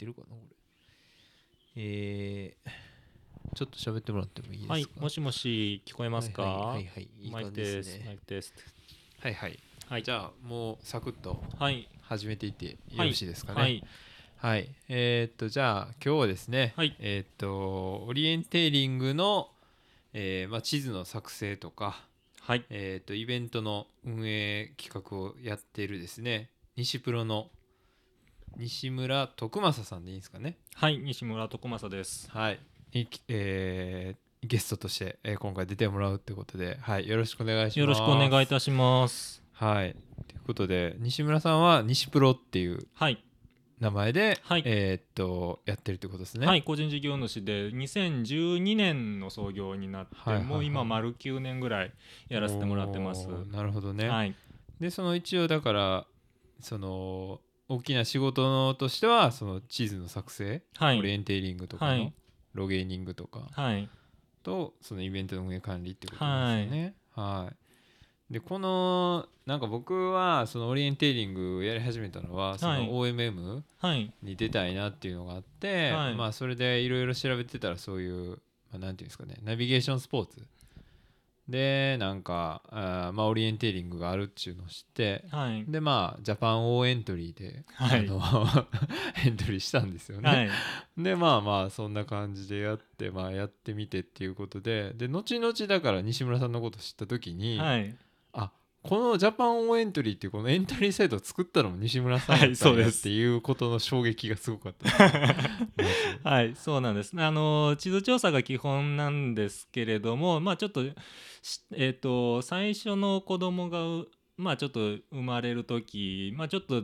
ってるかなこれえー、ちょっと喋ってもらってもいいですか？はい、もしもし聞こえますか？はいはいはいはいいい感。じですねマイクです。はいはいはい。じゃあもうサクッとはい。始めていってよろしいですかね？はい。はい、えーっとじゃあ今日はですね、はいえーっとオリエンテーリングの、えーまあ、地図の作成とか、はい。えーっとイベントの運営企画をやっているですね西プロの西村徳正さんでいいんですかね？はい。西村徳正です。はい、いえーゲストとして、えー今回出てもらうってことで、はい、よろしくお願いしますよろしくお願いいたします。はいということで西村さんは西プロっていうはい。名前で、はいえーっとやってるってことですねはい。個人事業主で2012年の創業になって、はいはいはいもう今丸9年ぐらいやらせてもらってます。なるほどね、はい。でその一応だからその大きな仕事のとしてはその地図の作成、はい。オリエンテーリングとかのはいロゲーニングとかはい。とそのイベントの運営管理ってことですよね。はい、でこのなんか僕はそのオリエンテーリングやり始めたのはそはいの OMM はい。に出たいなっていうのがあって、はいまあそれでいろいろ調べてたらそういう、まあ、なんていうんですかねナビゲーションスポーツでなんかあーまあオリエンテーリングがあるっていうのを知ってはい。でまあジャパンオーエントリーで、はいあの エントリーしたんですよね。はい。でまあまあそんな感じでやってまあやってみてっていうことでで後々だから西村さんのこと知った時に、はい。このジャパンオーエントリーっていうこのエントリーサイトを作ったのも西村さんだはいったんやっそうですていうことの衝撃がすごかったです。はい、そうなんです。あの地図調査が基本なんですけれども、まあちょっとしえっ、と最初の子供がうまあちょっと生まれる時、まあちょっと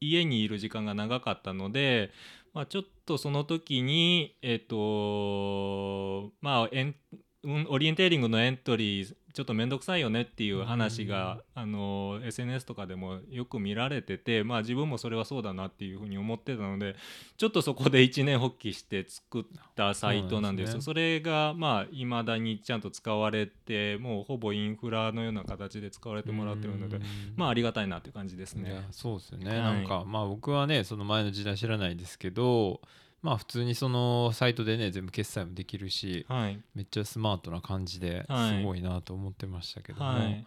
家にいる時間が長かったので、まあちょっとその時にえっ、とまあエンうんオリエンテーリングのエントリーちょっと面倒くさいよねっていう話が、あの SNS とかでもよく見られててまあ自分もそれはそうだなっていうふうに思ってたのでちょっとそこで一年発起して作ったサイトなんですよ。そうそれがまあいまだにちゃんと使われてもうほぼインフラのような形で使われてもらってるのでうんまあありがたいなっていう感じですね。そうですよね、はい。なんかまあ僕はねその前の時代知らないですけどまあ普通にそのサイトでね全部決済もできるしはい、めっちゃスマートな感じではい。すごいなと思ってましたけども、はい、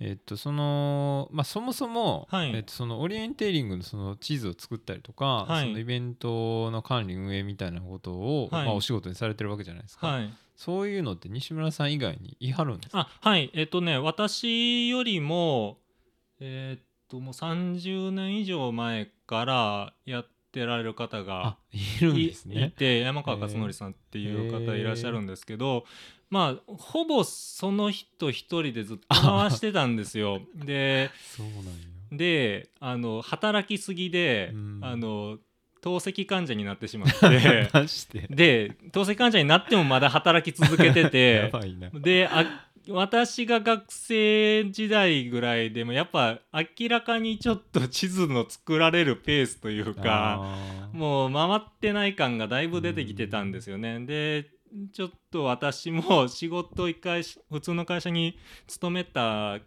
えっとそのまあそもそも、はい。えっとそのオリエンテーリングのその地図を作ったりとか、はい。そのイベントの管理運営みたいなことを、はい。まあ、お仕事にされてるわけじゃないですか、はい。そういうのって西村さん以外に言い張るんですか？あはい。えっ、とね私よりもえっ、ともう30年以上前からやってられる方があいるんいですね。いて山川勝則さんっていう方いらっしゃるんですけど、まあほぼその人一人でずっと回してたんですよ。でであの働きすぎで、うん。あの透析患者になってしまって。でで透析患者になってもまだ働き続けて やてであ私が学生時代ぐらいでもやっぱ明らかにちょっと地図の作られるペースというかもう回ってない感がだいぶ出てきてたんですよね。でちょっと私も仕事一回し普通の会社に勤めた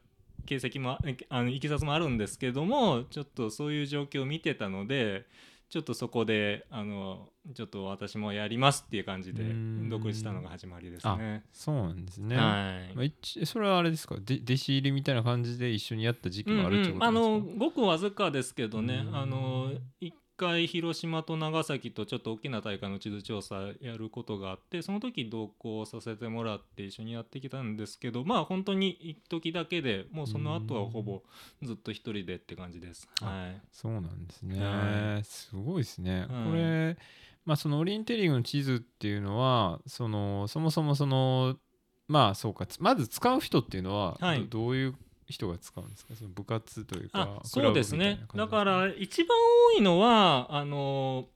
形跡もえあのいきさつもあるんですけどもちょっとそういう状況を見てたのでちょっとそこであのちょっと私もやりますっていう感じでうん。独立したのが始まりですね。そうなんですね、はい。まあ、一それはあれですか？で弟子入りみたいな感じで一緒にやった時期もあるってことですか、うんうんあのごくわずかですけどね。うん。あの一回広島と長崎とちょっと大きな大会の地図調査やることがあってその時同行させてもらって一緒にやってきたんですけどまあ本当に一時だけでもうその後はほぼずっと一人でって感じです。あはい。そうなんですね、はすごいですね、はい。これまあそのオリエンテーリングの地図っていうのはそのそもそもそのまあそうかつまず使う人っていうのはど,、はい。どういう人が使うんですか？その部活というかそうですね。だから一番多いのはあの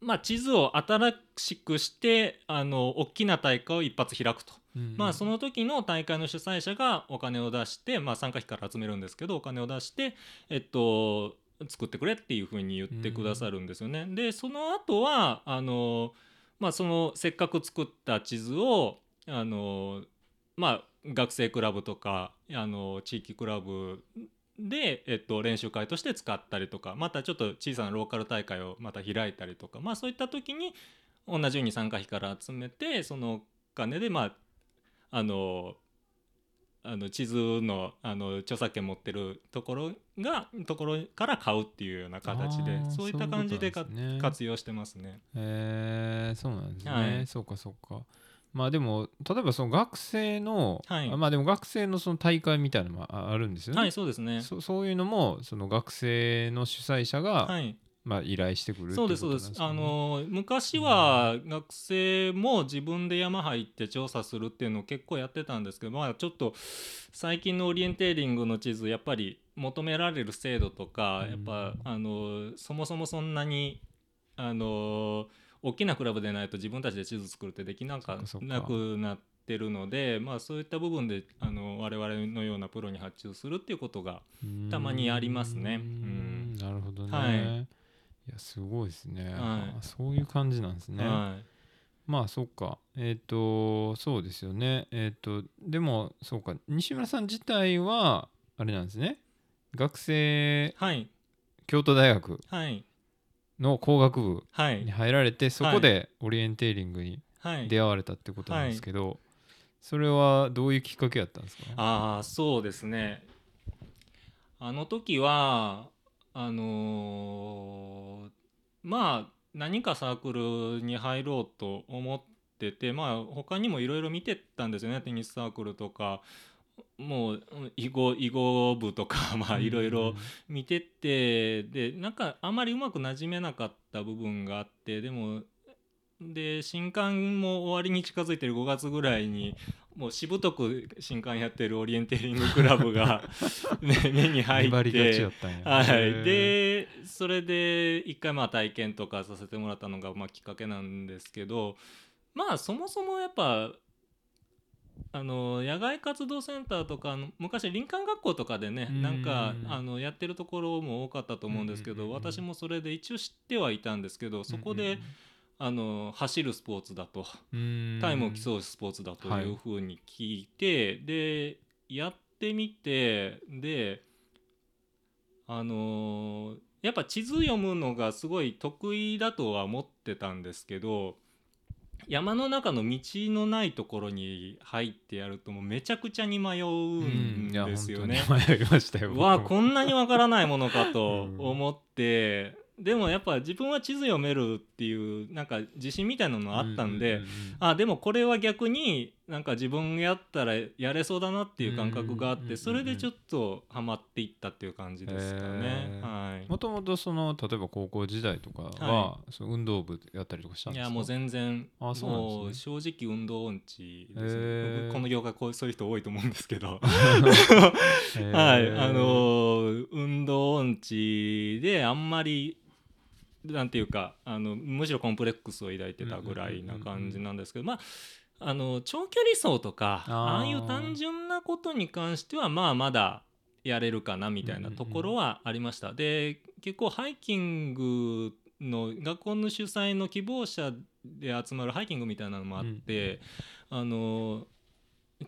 まあ地図を新しくしてあの大きな大会を一発開くと。うんまあその時の大会の主催者がお金を出して、まあ、参加費から集めるんですけどお金を出して、えっと、作ってくれっていうふうに言ってくださるんですよね。でその後はあのまあそのせっかく作った地図をあのまあ学生クラブとかあの地域クラブで、えっと、練習会として使ったりとかまたちょっと小さなローカル大会をまた開いたりとか、まあ、そういった時に同じように参加費から集めてそのお金でまああのあの地図のあの著作権持ってるところがところから買うっていうような形でそういった感じでね。活用してますね。へえそうなんですね、はい。そうかそうかまあでも例えばその学生の、はい。あまあでも学生のその大会みたいなのもああるんですよね、はいそうですね。そそういうのもその学生の主催者が、はい、まあ、依頼してくるっていそうですそうです。あの昔は学生も自分で山入って調査するっていうのを結構やってたんですけど、まあちょっと最近のオリエンテーリングの地図やっぱり求められる精度とか、うん。やっぱあのそもそもそんなにあの大きなクラブでないと自分たちで地図作るってできなんかなくなってるので、まあそういった部分であの我々のようなプロに発注するっていうことがたまにありますね。うーん。なるほどね、はい。い、やすごいですね、はい。あそういう感じなんですね、はい。まあそっか。えっ、とそうですよね。えっ、とでもそうか。西村さん自体はあれなんですね。学生はい。京都大学。はいの工学部はい。に入られてそこでオリエンテーリングにはい。出会われたってことなんですけど、それはどういうきっかけやったんですか？ああそうですね。あの時はあのーまあ何かサークルに入ろうと思っててまあ他にもいろいろ見てたんですよね。テニスサークルとかもう囲碁囲碁部とか まあいろいろ見てってでなんかあまりうまくなじめなかった部分があってでもで新刊も終わりに近づいてる5月ぐらいにもうしぶとく新刊やってるオリエンテーリングクラブが、ね、目に入ってはい、でそれで一回まあ体験とかさせてもらったのがまあきっかけなんですけどまあそもそもやっぱあの野外活動センターとか昔林間学校とかでねうん。なんかあのやってるところも多かったと思うんですけど私もそれで一応知ってはいたんですけどそこであの走るスポーツだとタイムを競うスポーツだというふうに聞いて、でやってみてであのーやっぱ地図読むのがすごい得意だとは思ってたんですけど山の中の道のないところに入ってやるともうめちゃくちゃに迷うんですよね。いや本当に 迷いましたよわこんなにわからないものかとう ん思って、でもやっぱ自分は地図読めるっていうなんか自信みたいなのあったんで、うううん。あでもこれは逆になんか自分やったらやれそうだなっていう感覚があってそれでちょっとハマっていったっていう感じですかね。へ。はい。もともとその例えば高校時代とかは、はその運動部やったりとかしたんですか？いやもう全然あそうなんもう正直運動音痴ですね。この業界こうそういう人多いと思うんですけど。はい。あのー運動音痴であんまりなんていうかあのむしろコンプレックスを抱いてたぐらいな感じなんですけどまああの長距離走とかあー。ああいう単純なことに関してはまあまだやれるかなみたいなところはありました。で結構ハイキングの学校の主催の希望者で集まるハイキングみたいなのもあって、あの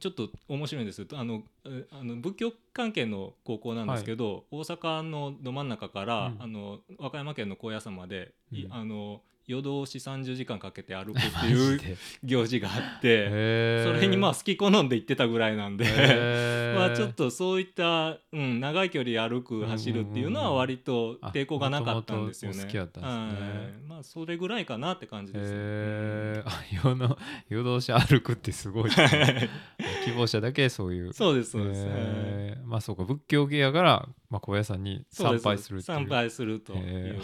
ちょっと面白いんですあのえあの仏教関係の高校なんですけど、大阪のど真ん中から、うん。あの和歌山県の高野山まで、いうん。あの夜通し30時間かけて歩くってマいう行事があってそれにまあ好き好んで行ってたぐらいなんで。まあちょっとそういった、うん、長い距離歩く走るっていうのは割と抵抗がなかったんですよね。あ元々お好きだったんですね。はい。まあそれぐらいかなって感じですね。夜の夜通し歩くってすごい 希望者だけそういう。そうですそうです。はい。へーまあそうか仏教系やから、まあ、高野山に参拝する参拝すると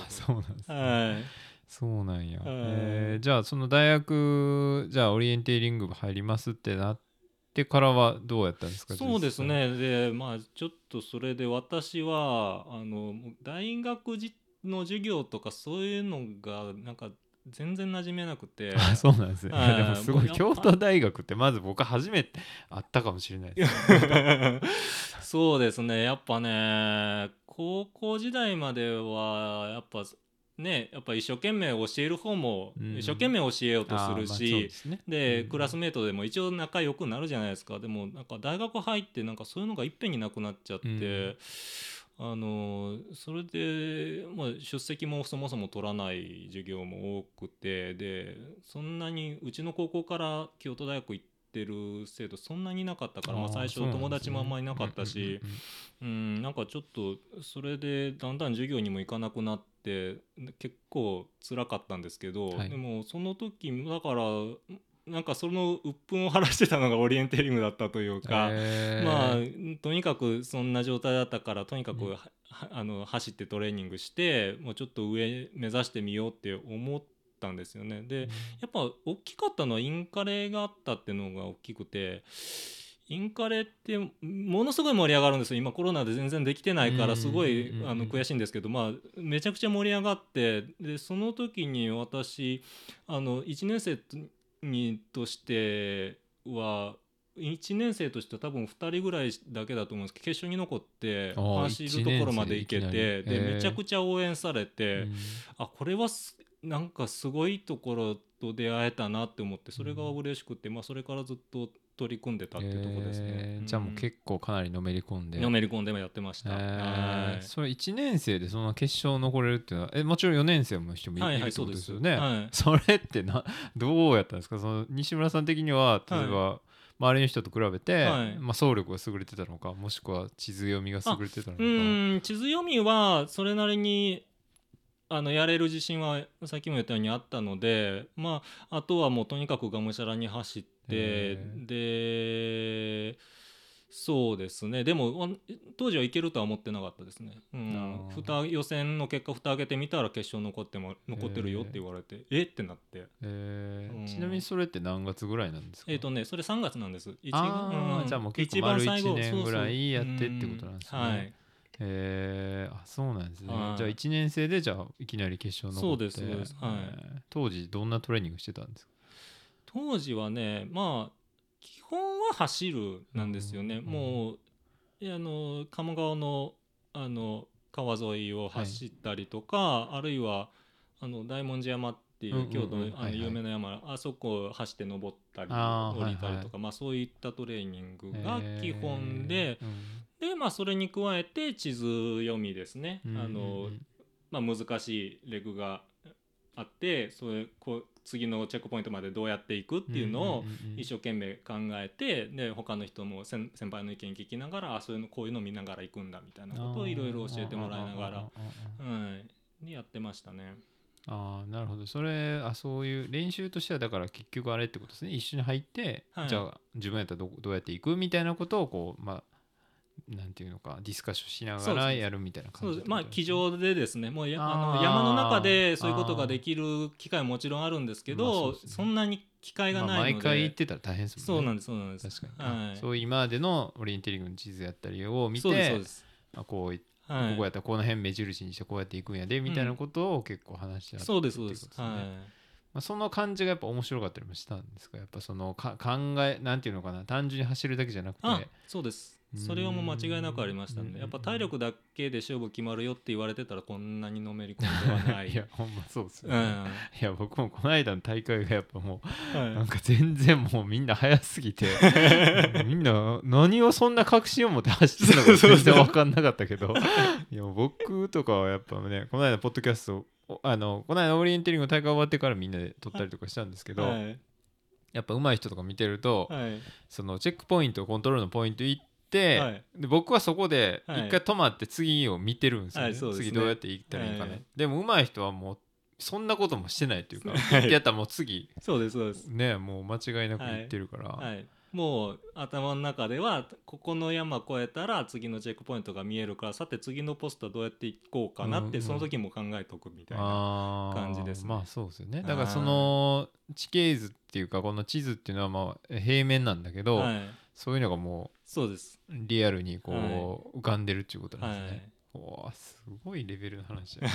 そうなんですね、はい。そうなんや、はいえー。じゃあその大学じゃあオリエンテーリング部入りますってなってからはどうやったんですか？そうですね。でまあちょっとそれで私はあの大学じの授業とかそういうのがなんか全然馴染めなくて。そうなんですね、はい。でもすごい京都大学ってまず僕初めて会ったかもしれないです そうですね。やっぱね高校時代まではやっぱねやっぱ一生懸命教える方もうん。一生懸命教えようとするあーまあそうしで、すね。で、うん。クラスメートでも一応仲良くなるじゃないですか。でもなんか大学入ってなんかそういうのがいっぺんになくなっちゃって、うん。あのそれで、まあ、出席もそもそも取らない授業も多くてでそんなにうちの高校から京都大学行ってる生徒そんなにいなかったからまあ、最初友達もあんまりいなかったしうんなんかちょっとそれでだんだん授業にも行かなくなって結構辛かったんですけど、はい。でもその時だからなんかその鬱憤を晴らしてたのがオリエンテーリングだったというか。へー。まあとにかくそんな状態だったからとにかく、うんあの走ってトレーニングしてもうちょっと上目指してみようって思ったんですよね。でやっぱ大きかったのはインカレがあったっていうのが大きくてインカレってものすごい盛り上がるんですよ今コロナで全然できてないかうんらすごいうんあの悔しいんですけど、まあ、めちゃくちゃ盛り上がってでその時に私あの1年生にとしては1年生としては多分2人ぐらいだけだと思うんですけど決勝に残って走るところまで行けてでめちゃくちゃ応援されて。うんあこれはすなんかすごいところと出会えたなって思ってそれが嬉しくて、まあ、それからずっと取り組んでたっていうところですね、えー。じゃあもう結構かなりのめり込んで、のめり込んでもやってました、えー。はい。それ1年生でその決勝残れるっていうのはえもちろん4年生も人もい,、はいはいるってことですよね、はい。それってな どうやったんですか？その西村さん的には例えば、周りの人と比べて、はい。まあ、走力が優れてたのかもしくは地図読みが優れてたのか。うーん地図読みはそれなりにあのやれる自信はさっきも言ったようにあったのでまああとはもうとにかくがむしゃらに走ってでそうですね。でもあ当時はいけるとは思ってなかったですね、うん。蓋予選の結果蓋開けてみたら決勝残っても残ってるよって言われてえ？ってなって。えー。うん。ちなみにそれって何月ぐらいなんですか？えっ、とねそれ3月なんです。一あーうん。じゃあもう結構丸最後一年ぐらいやってってことなんですね。うん。はいえー。あそうなんですね、はい。じゃあ1年生でじゃあいきなり決勝残って。そうですはい。えー。当時どんなトレーニングしてたんですか？当時はねまあ基本は走るなんですよね、うん。もうあの鴨川のあの川沿いを走ったりとか、あるいはあの大文字山っていう京都のあのはいはい。有名な山、あそこを走って登ったり降りたりとか、まあ、そういったトレーニングが基本で、で、まあ、それに加えて地図読みですね。うんあのまあ、難しいレグがあってそれこう次のチェックポイントまでどうやっていくっていうのをんんうん一生懸命考えてで他の人も先先輩の意見聞きながらあそういうのこういうの見ながら行くんだみたいなことをいろいろ教えてもらいながら、はい、でやってましたね。ああなるほど。それあそういう練習としてはだから結局あれってことですね。一緒に入って、はい。じゃあ自分やったらどどうやっていくみたいなことをこうまあなんていうのかディスカッションしながらやるみたいな感じそうです。まあ机上でですね。もうやあの山の中でそういうことができる機会ももちろんあるんですけど、まあそね。そんなに機会がまあないので、毎回行ってたら大変ですもんね。そうなんですそうなんです。確かに、はい、そう今までのオリエンテリングの地図やったりを見てそうですそうです、あこういはい、ここやったらこの辺目印にしてこうやっていくんやでみたいなことを結構話してあったそうですそうです。はい。まあ、その感じがやっぱ面白かったりもしたんですか？やっぱそのか考えなんていうのかな？単純に走るだけじゃなくて。あそうです。うんそれはもう間違いなくありましたうん。ねやっぱ体力だけで勝負決まるよって言われてたらこんなにのめり込んではない。いやほんまそうですよね、うん。いや僕もこの間の大会がやっぱもうはい。なんか全然もうみんな速すぎて みんな何をそんな確信を持って走ってるのか全然分かんなかったけどいや僕とかはやっぱねこの間ポッドキャストおあのこの間オリエンテリングの大会終わってからみんなで撮ったりとかしたんですけど、はい。やっぱ上手い人とか見てると、はい。そのチェックポイントコントロールのポイント行って、はい。で僕はそこではい。一回止まって次を見てるんですよ、ね。はいそうですね。次どうやって行ったらいいかね、はいでも上手い人はもうそんなこともしてないっていうか、はい。行ってやったらもう次そうですそうです。ねもう間違いなく行ってるから、はい。もう頭の中ではここの山越えたら次のチェックポイントが見えるからさて次のポストはどうやって行こうかなっうんうんてその時も考えとくみたいな感じですね。まあそうですよね。だからその地形図っていうかこの地図っていうのはまあ平面なんだけど、はい。そういうのがもそうです。うリアルにこう浮かんでるっていうことなんはですね、い。おーすごいレベルの話だな。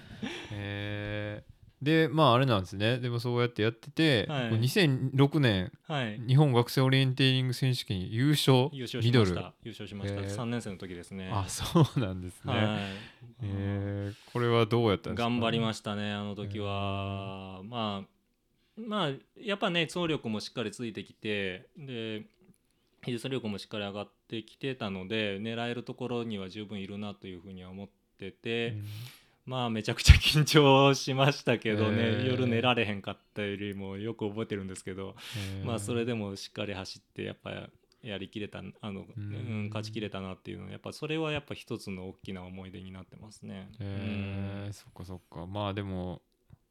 えー。でまああれなんですね。でもそうやってやってて、はい。こう2006年はい。日本学生オリエンテーリング選手権優勝優勝ミドルしました。優勝しました、えー。3年生の時ですね。あそうなんですね、はい。えー。これはどうやったんですか？頑張りましたねあの時は、まあまあやっぱね走力もしっかりついてきてで技術力もしっかり上がってきてたので狙えるところには十分いるなというふうには思ってて、うん。まあめちゃくちゃ緊張しましたけどね、へー。夜寝られへんかったよりもよく覚えてるんですけど、へー。まあそれでもしっかり走ってやっぱやりきれたあの、ううんん、勝ちきれたなっていうのはやっぱそれはやっぱ一つの大きな思い出になってますね。へえそっかそっか。まあでも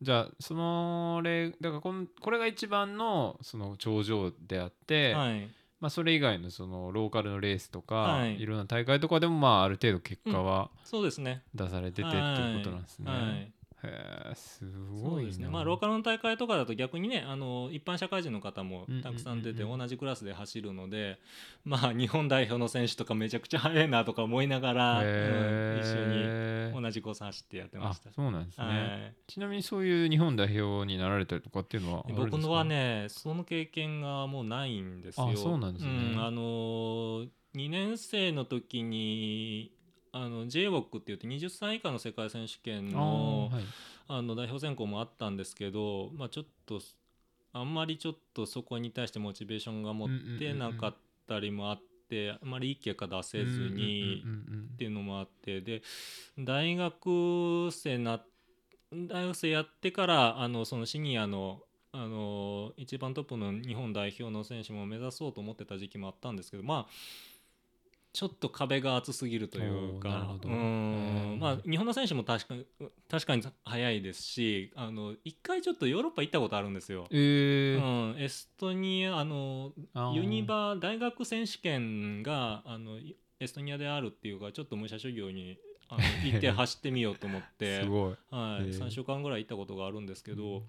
じゃあそのれだからこんこれが一番のその頂上であって、うんはい、まあ、それ以外のそのローカルのレースとか、はいい、ろんな大会とかでもまあある程度結果はそうですね。出されててっていうことなんですね。はいはいへえすそごいですね。まあ、ローカルの大会とかだと逆にねあの一般社会人の方もたくさん出て同じクラスで走るので、まあ、日本代表の選手とかめちゃくちゃ速いなとか思いながら、うんへ一緒えに同じコース走ってやってまあした。そうなんですね、はい。ちなみにそういう日本代表になられたりとかっていうのはあるんですか？僕のはねその経験がもうないんですよ。あそうなんですね。うんあの2年生の時にあの JWOC って言って20歳以下の世界選手権あのーはい。あの代表選考もあったんですけど、まあ、ちょっとあんまりちょっとそこに対してモチベーションが持ってなかったりもあって、あんまりいい結果出せずにっていうのもあってで大学生な大学生やってからあのそのシニアのあの一番トップの日本代表の選手も目指そうと思ってた時期もあったんですけどまあちょっと壁が厚すぎるというかうん。まあ日本の選手も確かに確かに速いですしあの一回ちょっとヨーロッパ行ったことあるんですよ。えうーん、エストニアあのユニバ大学選手権があのエストニアであるっていうかちょっと武者修行にあの 行って走ってみようと思って。はい、へえ3週間ぐらい行ったことがあるんですけど、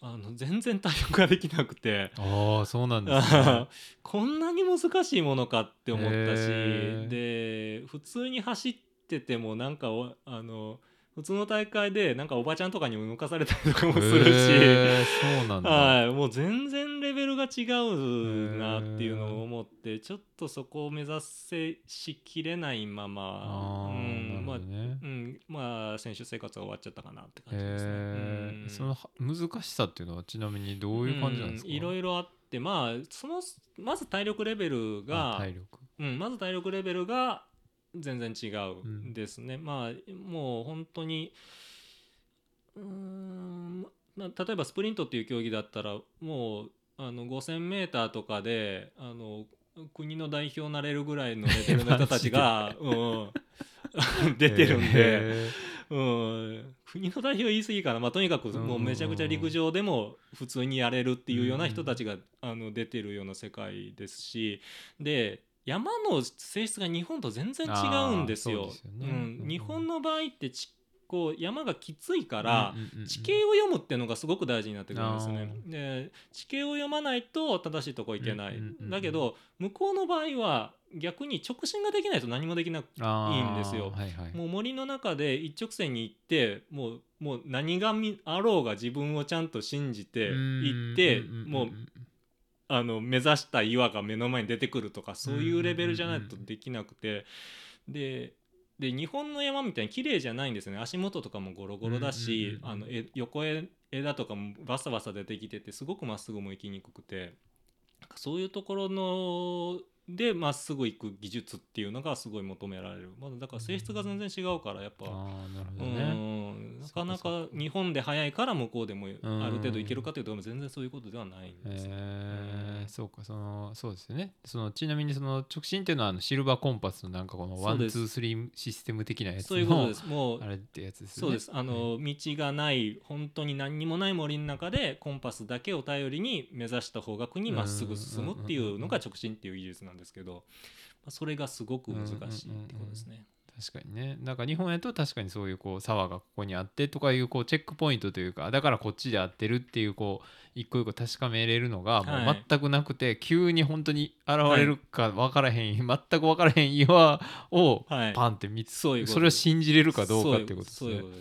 あの全然対応ができなくて。ああそうなんですね こんなに難しいものかって思ったしへで普通に走っててもなんかおあの普通の大会でなんかおばちゃんとかにも抜かされたりとかもするし、へーそうなんだ、はい、もう全然レベルが違うなっていうのを思ってちょっとそこを目指せしきれないままうんまあうん、まあ選手生活が終わっちゃったかなって感じですね。えそのは難しさっていうのはちなみにどういう感じなんですか、うんいろいろあってまあそのまず体力レベルがあ体力。うん、まず体力レベルが全然違うん。ですね。まあもう本当にうーん、まあ、例えばスプリントっていう競技だったらもうあの 5,000m とかであの国の代表になれるぐらいのレベルの人たちが、うん、出てるんで。へうん、国の代表言い過ぎかな、まあ、とにかくもうめちゃくちゃ陸上でも普通にやれるっていうような人たちが、あの出てるような世界ですしで山の性質が日本と全然違うんですよ。すよね。うん。うん日本の場合ってちこう山がきついかーら、地形を読むっていうのがすごく大事になってくるんですね。あ。で地形を読まないと正しいとこ行けない。だけど向こうの場合は逆に直進ができないと何もできないいんですよ。はいはい。もう森の中で一直線に行ってもうもう何がみあろうが自分をちゃんと信じて行ってもうあの目指した岩が目の前に出てくるとかそういうレベルじゃないとできなくて。でで日本の山みたいに綺麗じゃないんですよね。足元とかもゴロゴロだしあのえ横へ枝とかもバサバサ出てきててすごくまっすぐも行きにくくて。そういうところのでまっすぐ行く技術っていうのがすごい求められる、まあ、だから性質が全然違うからやっぱ。うどね。ん。なかなかか日本で早いから向こうでもん。ある程度いけるかというと全然そういうことではないんですね。へえそうかそのそうですよね。そのちなみにその直進っていうのはあのシルバコンパスのなんかこの one two three システム的なやつそういうことのです。もうあれってやつですよね。そうです。あの、道がない本当に何にもない森の中でコンパスだけを頼りに目指した方角にまっすぐ進むっていうのが直進っていう技術なんですけど、まあ、それがすごく難しいってことですね。確かにねなんか日本やと確かにそういうこう沢がここにあってとかいうこうチェックポイントというかだからこっちで合ってるっていうこう一個一個確かめれるのがもはい。う全くなくて、急に本当に現れるか分からへん、全く分からへん岩をはい。パンって見つ、そういそれを信じれるかどうかっていうことで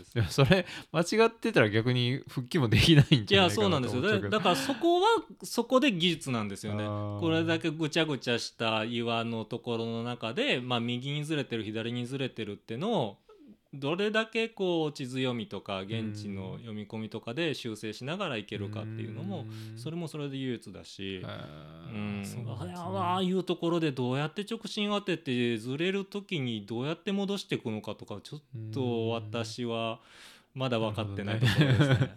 す。ねそれ間違ってたら逆に復帰もできないんいじゃないかやそうななんとですよだ思っちゃうけどだからそこはそこで技術なんですよね。これだけぐちゃぐちゃした岩のところの中で、まあ、右にずれてる左にずれてるってのをどれだけこう地図読みとか現地の読み込みとかで修正しながらいけるかっていうのもそれもそれで唯一だし、うん。ああいうところでどうやって直進当ててずれる時にどうやって戻していくのかとかちょっと私は。まだ分かってないところですね。そっ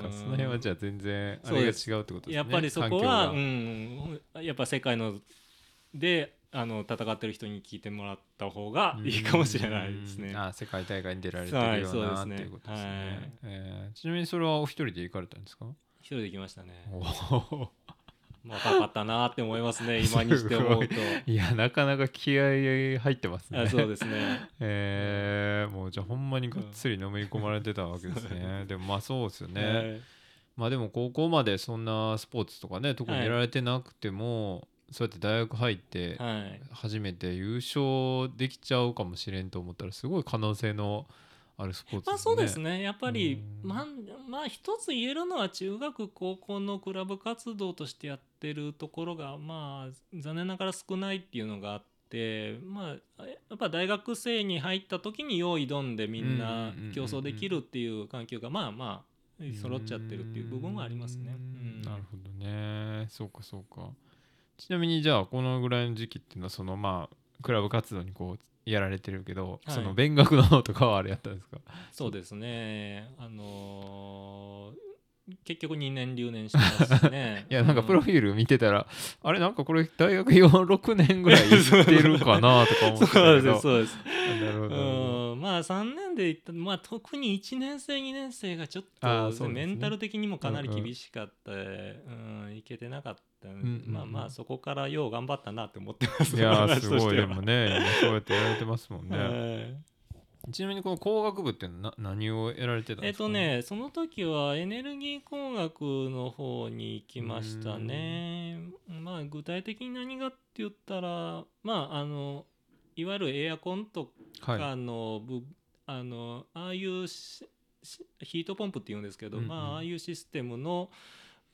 か、その辺はじゃあ全然あれが違うってことですね。やっぱりそこは、うん、やっぱ世界のであの戦ってる人に聞いてもらった方がいいかもしれないですね。あ世界大会に出られてるような、はい、うね、っていうことですね、はい。えー、ちなみにそれはお一人で行かれたんですか？一人で行きましたね。若かったなって思いますね 今にして思うと。い。やなかなか気合入ってますね。そうですね。えー、もうじゃあほんまにがっつりのめり込まれてたわけですね。でもまあそうですよね、はい、まあでも高校までそんなスポーツとかね特にやられてなくても、はい、そうやって大学入って初めて優勝できちゃうかもしれんと思ったらすごい可能性のあるスポーツ、ね、まあそうですね。やっぱりまあまあ一つ言えるのは中学高校のクラブ活動としてやってるところがまあ残念ながら少ないっていうのがあって。まあ、やっぱ大学生に入った時に用意挑んでみんな競争できるっていう環境がまあまあ揃っちゃってるっていう部分はありますね。なるほどね。そうかそうかちなみにじゃあこのぐらいの時期っていうのはそのまあクラブ活動にこうやられてるけど、はい、その勉学の方とかはあれやったんですか？そうですね。あのー結局2年留年してますね。いやなんかプロフィール見てたら、うん、あれなんかこれ大学46年ぐらい行ってるかなとか思ってたけど。そうですそうです。なるほどまあ3年で行ったまあ特に1年生2年生がちょっと、ね、メンタル的にもかなり厳しかった、うん、うん、いけてなかった、うんうん、まあまあそこからよう頑張ったなって思ってますいやすごいでもねそうやってやられてますもんね、はい。ちなみにこの工学部ってな何をやられてたんですか、ね、えっとねその時はエネルギー工学の方に行きましたね。まあ具体的に何がって言ったらまああのいわゆるエアコンとかのはい、あのああいうヒートポンプっていうんですけど、うんうん、まあああいうシステムの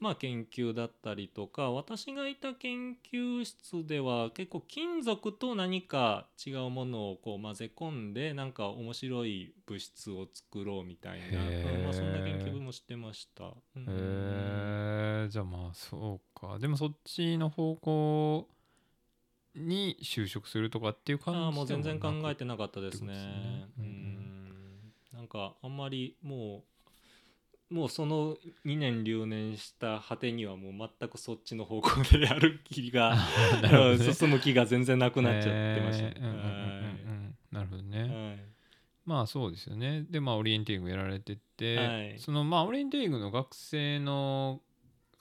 まあ、研究だったりとか私がいた研究室では結構金属と何か違うものをこう混ぜ込んでなんか面白い物質を作ろうみたいな、まあ、そんな研究もしてました。へえじゃあまあそうか。でもそっちの方向に就職するとかっていう感じあもう全然考えてなかったですね。すね。うん、なんかあんまりもうもうその2年留年した果てにはもう全くそっちの方向でやる気が、ね、進む 気が全然なくなっちゃってました、なるほどね、はい、まあそうですよね。でまあオリエンティングやられてて、はい、そのまあオリエンティングの学生の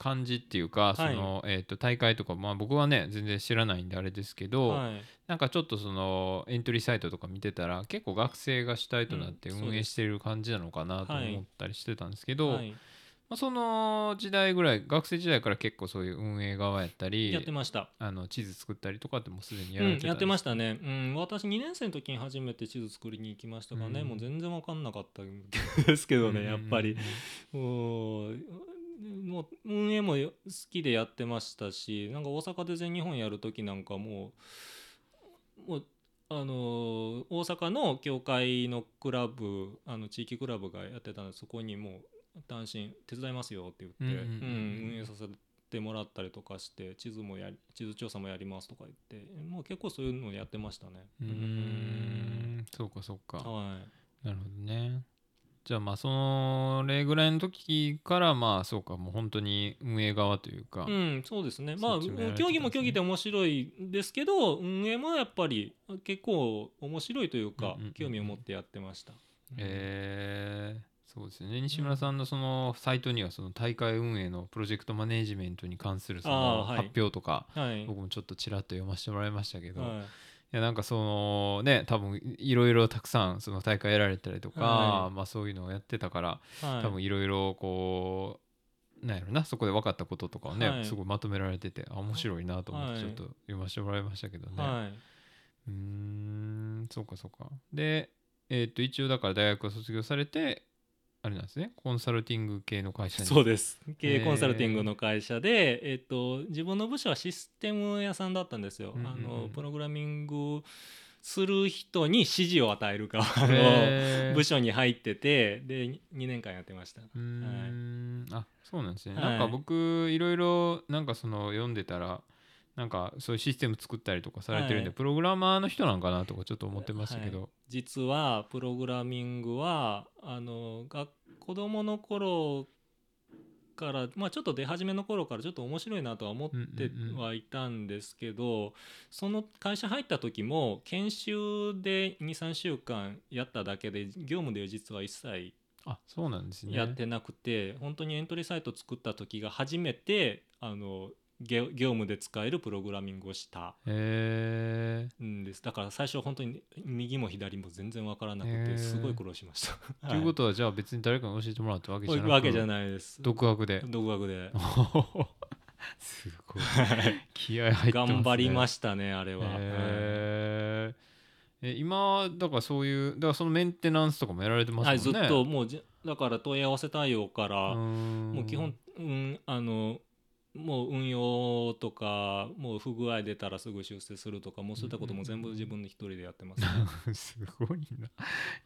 感じっていうかその、はい、えー、と大会とか、まあ、僕はね全然知らないんであれですけど、はい、なんかちょっとそのエントリーサイトとか見てたら結構学生が主体となって運営してる感じなのかなと思ったりしてたんですけど、はい、まあ、その時代ぐらい学生時代から結構そういう運営側やったりやってました。あの地図作ったりとかってもうすでにやられてた、うん、やってましたね、うん、私2年生の時に初めて地図作りに行きましたからね、うん、もう全然分かんなかったですけどねやっぱり。もうもう運営も好きでやってましたしなんか大阪で全日本やる時なんかもうもうあの大阪の教会のクラブあの地域クラブがやってたんでそこにもう単身手伝いますよって言って、うん、運営させてもらったりとかして地図もや地図調査もやりますとか言ってもう結構そういうのやってましたね。うんそうかそうか。はい、なるほどね。じゃあまあそれぐらいの時からまあそうかもう本当に運営側というかうんそうですね。まあ競技も競技で面白いですけど運営もやっぱり結構面白いというか興味を持ってやってました。えー、そうですね。西村さんのそのサイトにはその大会運営のプロジェクトマネジメントに関するその発表とか僕もちょっとちらっと読ませてもらいましたけど、はいやなんかそのね多分いろいろたくさんその大会やられたりとか、はい、まあそういうのをやってたから、はい、多分いろいろこうなんやろなそこで分かったこととかをね、はい、すごいまとめられててあ面白いなと思ってちょっと読ませてもらいましたけどね、うんそうかそうか。でえー、っと一応だから大学を卒業されてあれなんですね。コンサルティング系の会社に。そうです。経営コンサルティングの会社で、えー、っと自分の部署はシステム屋さんだったんですよ、あのプログラミングする人に指示を与える側の部署に入っててで2年間やってました。うーん。あそうなんですね、はい。なんか僕いろいろなんかその読んでたらなんかそういうシステム作ったりとかされてるんで、はい。プログラマーの人なんかなとかちょっと思ってましたけど、実はプログラミングはあのが子供の頃から、まあ、ちょっと出始めの頃からちょっと面白いなとは思ってうんうんうんはいたんですけど、その会社入った時も研修で23週間やっただけで業務では実は一切あそうなんですね。やってなくて、本当にエントリーサイト作った時が初めてあの業業務で使えるプログラミングをした。んです。だから最初本当に右も左も全然わからなくてすごい苦労しました。ということはじゃあ別に誰かに教えてもらったわけじゃなくわけじゃないで。す。独学で。独学で。すごい。気合入ってますね。頑張りまししたねあれは。はい。へーえ今だからそういうだからそのメンテナンスとかもやられてますもんね、はい、ずっともうじだから問い合わせ対応から、ももう基本、うん、あのもう運用とかもう不具合出たらすぐ修正するとかもうそういったことも全部自分で一人でやってます、ね。すごいな。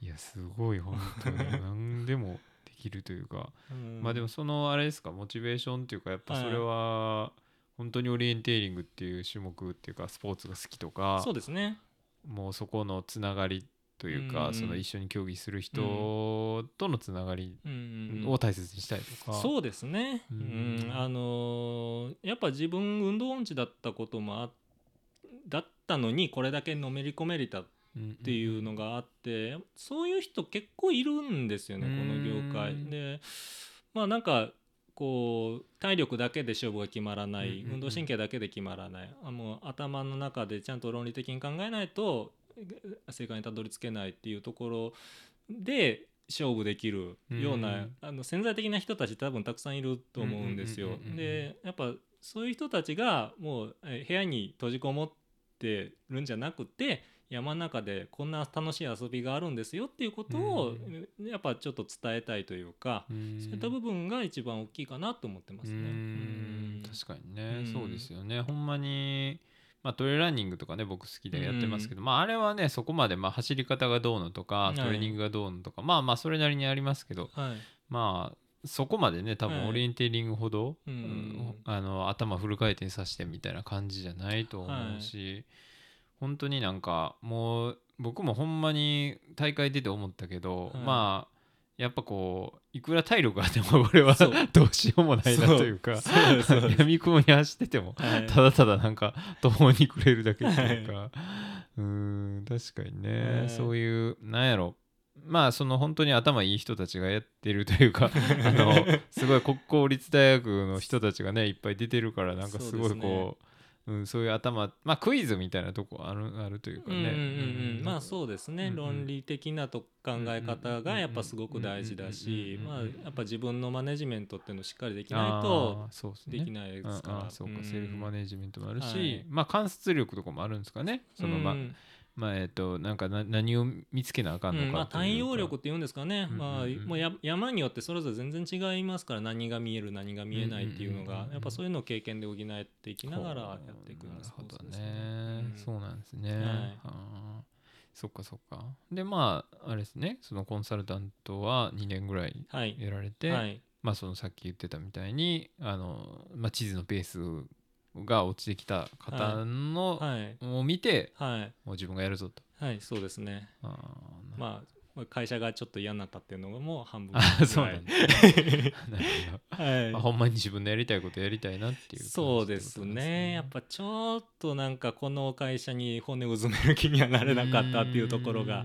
いやすごい本当に。何でもできるというか、うん。まあでもそのあれですか？モチベーションっていうかやっぱそれは本当にオリエンテーリングっていう種目っていうかスポーツが好きとかそうですね。もうそこのつながりというか、うんその一緒に競技する人とのつながりうんうんうん。を大切にしたいとか、そうですね、ううん。んあのーやっぱ自分運動音痴だったこともあだったのにこれだけのめり込めれたっうんていうのがあってそういう人結構いるんですよねこの業界。うんでまあなんかこう体力だけで勝負が決まらない。うんうんうん。運動神経だけで決まらない。あもう頭の中でちゃんと論理的に考えないと正解にたどり着けないっていうところで勝負できるような、うんあの潜在的な人たち多分たくさんいると思うんですよ。でやっぱそういう人たちがもうえ部屋に閉じこもってるんじゃなくて山の中でこんな楽しい遊びがあるんですよっていうことを、やっぱちょっと伝えたいというか、うん。そういった部分が一番大きいかなと思ってますね。うーん。うん。確かにね、うん。そうですよね。ほんまに、まあ、トレイランニングとかね僕好きでやってますけど、まああれはねそこまでまあ走り方がどうのとかい。トレーニングがどうのとか、まあまあそれなりにありますけどはい。まあそこまでね多はい。分オリエンテーリングほど、うんうんあの頭フル回転させてみたいな感じじゃないと思うし、本当になんかもう僕もほんまに大会出て思ったけど、はい。まあやっぱこういくら体力があってもこれはそう。どうしようもないなというかそうそうです。闇雲 に走っててもはいただただなんか途方に暮れるだけっていうか、うーん確かにね、はい。そういうなんやろ。まあその本当に頭いい人たちがやってるというか あのすごい国公立大学の人たちがねいっぱい出てるからなんかすごいそうですね。こううん、そういう頭まあクイズみたいなとこあるあるというかね、うんうんうんうん。まあそうですね、うんうん。論理的なと考え方がやっぱすごく大事だしまあやっぱ自分のマネジメントっていうのをしっかりできあないとーそうですね。できないですから、そうか、ん。セルフマネジメントもあるし、はい。まあ観察力とかもあるんですかね。そのまあ、うんまあえっ、となんかな何を見つけなあかんのかうんまあ、対応力っていうんですかね、うんうんうん。まあ、もうや山によってそれぞれ全然違いますから何が見える何が見えないっていうのうんうんうんうん。がやっぱそういうのを経験で補っていきながらやっていくようなスポなるほどね。ね、うん。そうなんですね、はい。そっかそっか。でまああれですね。そのコンサルタントは2年ぐらいはい、やられて、はい。まあそのさっき言ってたみたいにあの、まあ、地図のペースが落ちてきた方の、はい。を見てはい。もう自分がやるぞと。はいそうですね。まあまあ会社がちょっと嫌になったっていうのがもう半分あぐらい。そうなんだ。なるほど。はい。まあ、ほんまに自分のやりたいことやりたいなっていう感じってことそうですね。やっぱちょっとなんかこの会社に骨をうずめる気にはなれなかったっていうところが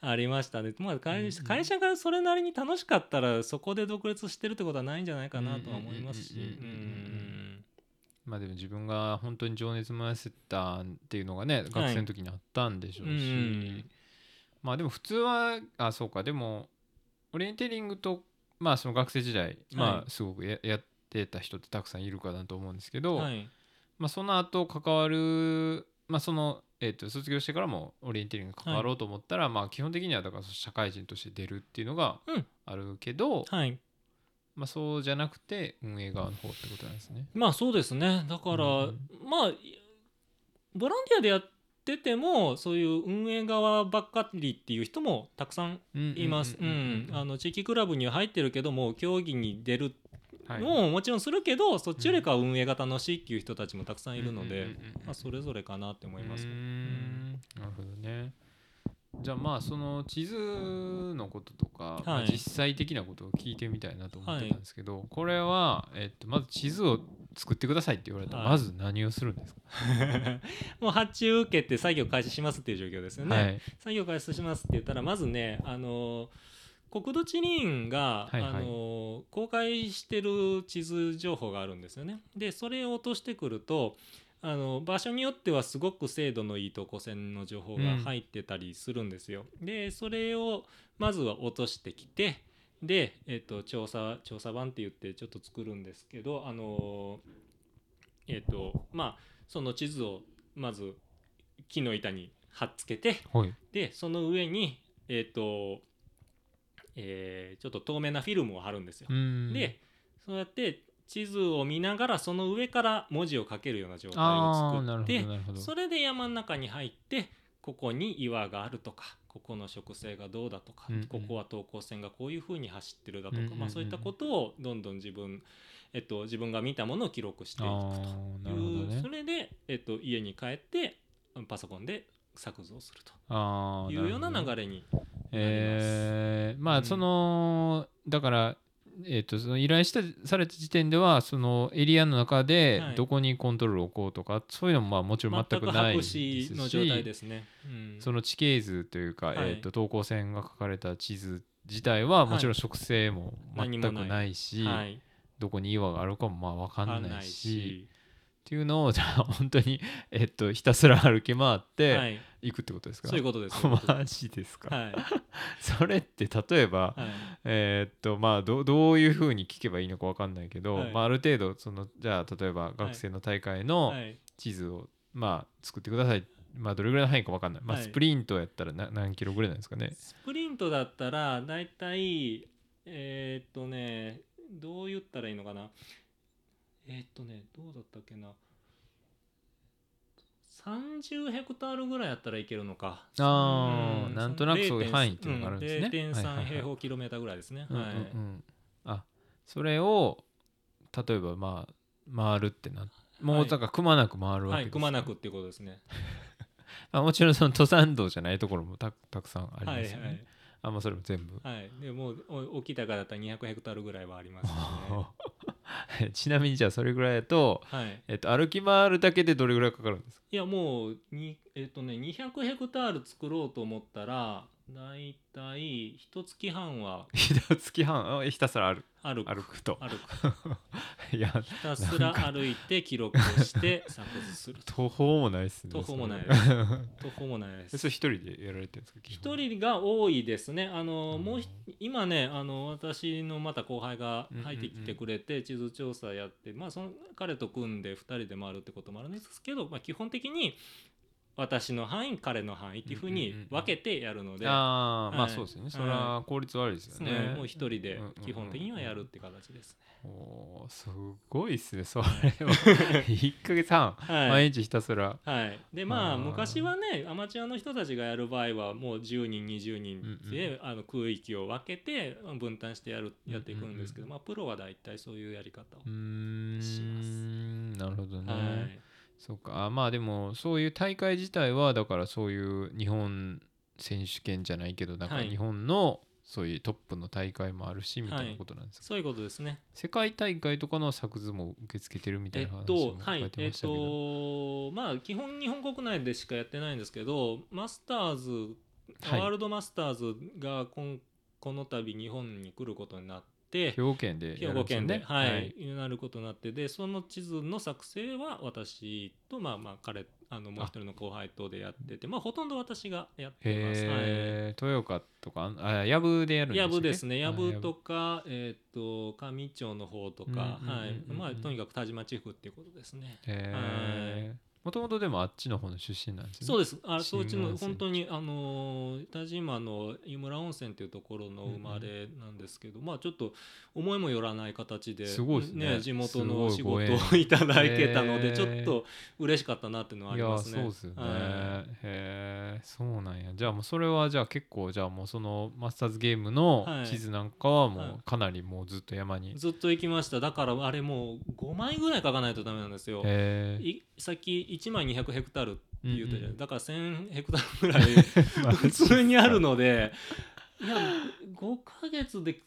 ありましたね、まあ、会うん。社会社がそれなりに楽しかったらそこで独立してるってことはないんじゃないかなとは思いますし。うんまあでも自分が本当に情熱燃やせたっていうのがね学生の時にあったんでしょうし、うんうんまあでも普通はあそうか。でもオリエンテーリングとまあその学生時代、まはあすごくややってた人ってたくさんいるかなと思うんですけど、はい。まあその後関わるまあそのえー、と卒業してからもオリエンテーリングに関わろうと思ったら、まあ基本的にはだから社会人として出るっていうのがうん。あるけど、はいまあそうじゃなくて運営側の方ってことなんですね。まあそうですね。だから、うんまあボランティアでやっっててもそういう運営側ばっかりっていう人もたくさんいます。地域クラブには入ってるけども競技に出るはい。のももちろんするけど、そっちよりかは運営が楽しいっていう人たちもたくさんいるので、それぞれかなって思います。なるほどねじゃあまあその地図のこととか、まあはい実際的なことを聞いてみたいなと思ってたんですけど、これは、えっと、まず地図を作ってくださいって言われたら、はい。まず何をするんですか、もう発注受けて作業開始しますっていう状況ですよね。はい。作業開始しますって言ったらまずねあの国土地理院が、はいはい。あの公開してる地図情報があるんですよね。でそれを落としてくるとあの場所によってはすごく精度のいい等高線の情報が入ってたりするんですよ。でそれをまずは落としてきてで、えっと調査調査版って言ってちょっと作るんですけどあのえっとまあその地図をまず木の板に貼っつけてはいでその上にえっ、と、えーちょっと透明なフィルムを貼るんですよ。うんでそうやって地図を見ながらその上から文字を書けるような状態を作ってそれで山の中に入ってここに岩があるとかここの植生がどうだとか、うんうん。ここは等高線がこういうふうに走ってるだとか、うんうんうん。まあ、そういったことをどんどん自分、えっと、自分が見たものを記録していくあという、ね。それで、えっと、家に帰ってパソコンで作図をすると。いうようなるほどね。流れにえーまうん。あその、だからえー、とその依頼したされた時点ではそのエリアの中ではい。どこにコントロールを置こうとか、そういうのもまあもちろん全全くくないです白紙の状態ですね。うん。その地形図というか、はい。えー、と等高線が書かれた地図自体はもちろんはい植生も全くないし、はい、どこに岩があるかもまあ分かんわかんないし、っていうのをじゃあ本当に、えっとひたすら歩き回ってはい、行くってことですか、そういうことです。マでジですか、すはい、それって例えば、はい、えーっとまあどどういうふうに聞けばいいのか分かんないけど、はい。まあ、ある程度そのじゃあ例えば学生の大会のはい、地図を、まあ、作ってください、まあ、どれぐらいの範囲か分かんない、まあ、はい。スプリントやったらな何キロぐらいなんですかね？スプリントだったらだいたいえーっとねどう言ったらいいのかな？えーっとねどうだったっけな。30ヘクタールぐらいやったらいけるのか。あーうん。なんとなくそういう範囲っていうのがあるんですね。うん。はいはいはい。0.3平方キロメーターぐらいですね。はいうんあそれを例えばまあ回るってなもはい。うだからくまなく回るわはいけです、くまなくっていうことですね。ま あ、もちろんその登山道じゃないところもたたくさんありまはいすよね、はいあまあそれも全部。はい。でもうお大きい高だったら200ヘクタールぐらいはありますよね ちなみにじゃあそれぐらいだと、はい。えっと、歩き回るだけでどれぐらいかかるんですか？いやもうにえっ、とね200ヘクタール作ろうと思ったらだいたい一月半は ひと月半？あひたすら歩歩く。歩くと。歩く。いやひたすら歩いて記録をして 作図すると。途方もないっすね途方もない。途方もないです。それ一人でやられてるんですか？一人が多いですね。あの、うん。もうひ今ねあの私のまた後輩が入ってきてくれて地図調査やって、まあその彼と組んで2人で回るってこともあるんですけど、まあ、基本的に私の範囲彼の範囲っていうふうに分けてやるので、ああまあはいそうですよね。それは効率悪いですよね。もう一人で基本的にはやるって形ですね。おーすごいっすねそれは。1ヶ月半。はい。毎日ひたすら。はい、でまあ昔はねアマチュアの人たちがやる場合はもう10人20人で、あの区域を分けて分担してやるやっていくんですけど、まあ、プロは大体そういうやり方をします。んなるほどね、はいそうか。あまあでもそういう大会自体はだからそういう日本選手権じゃないけどなんかはい。日本のそういうトップの大会もあるしみたいなことなんですか、そういうことですね。世界大会とかの作図も受け付けてるみたいな話えっとも書はい。いえってましたけど、とまあ基本日本国内でしかやってないんですけどマスターズ、はい。ワールドマスターズが今この度日本に来ることになって兵庫県でね。庫県で、はいなることになってでその地図の作成は私とまあまあ彼あのもう一人の後輩とでやっててまあほとんど私がやってます。はい。豊岡とかあやぶでやるんです藪ですね。や藪とかえっ、と上町の方とか、はい。まあとにかく田島地区っていうことですね。へえもともとでもあっちの方の出身なんですね。そうです。あ新そっちの本当にあのー田島の湯村温泉っていうところの生まれなんですけど、まあちょっと思いもよらない形ですごいですね。地元の仕事をいただけたのでちょっと嬉しかったなっていうのはありますね。そうですよね、はへえそうなんや。じゃあもうそれはじゃあ結構じゃあもうそのマスターズゲームのはい。地図なんかはもはいうかなりもうずっと山に、い。ずっと行きました。だからあれもう5枚ぐらい書かないとダメなんですよ。へえいさっき1枚200ヘクタールって言うたじゃない、うんうん。だから1000ヘクタールぐらい 普通にあるのでいや5ヶ月で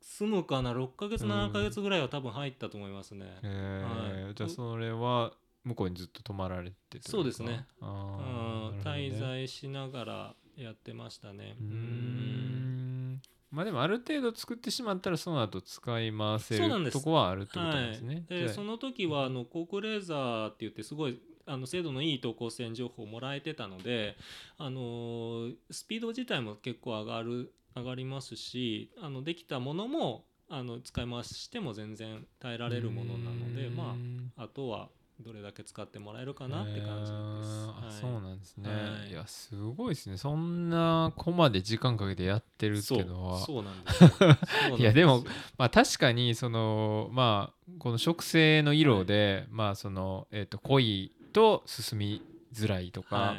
済むかな6ヶ月うん7ヶ月ぐらいは多分入ったと思いますね。へえはい。じゃあそれは向こうにずっと泊まられてそうですね。あね。滞在しながらやってましたね。うん。ん。まあでもある程度作ってしまったらその後使い回せるとこはあるってことですね。はい、でその時はあのコークレーザーって言ってすごいあの精度のいい投稿線情報をもらえてたので、あのースピード自体も結構上がる上がりますしあのできたものもあの使い回しても全然耐えられるものなのでまああとはどれだけ使ってもらえるかなって感じです。はい。そうなんですね、はい。い、やすごいですね。そんなコマで時間かけてやってるっていうのはそうなんです いやでもまあ確かにそのまあこの植生の色で、まあそのえっ、と濃いと進みづらいとか、はい。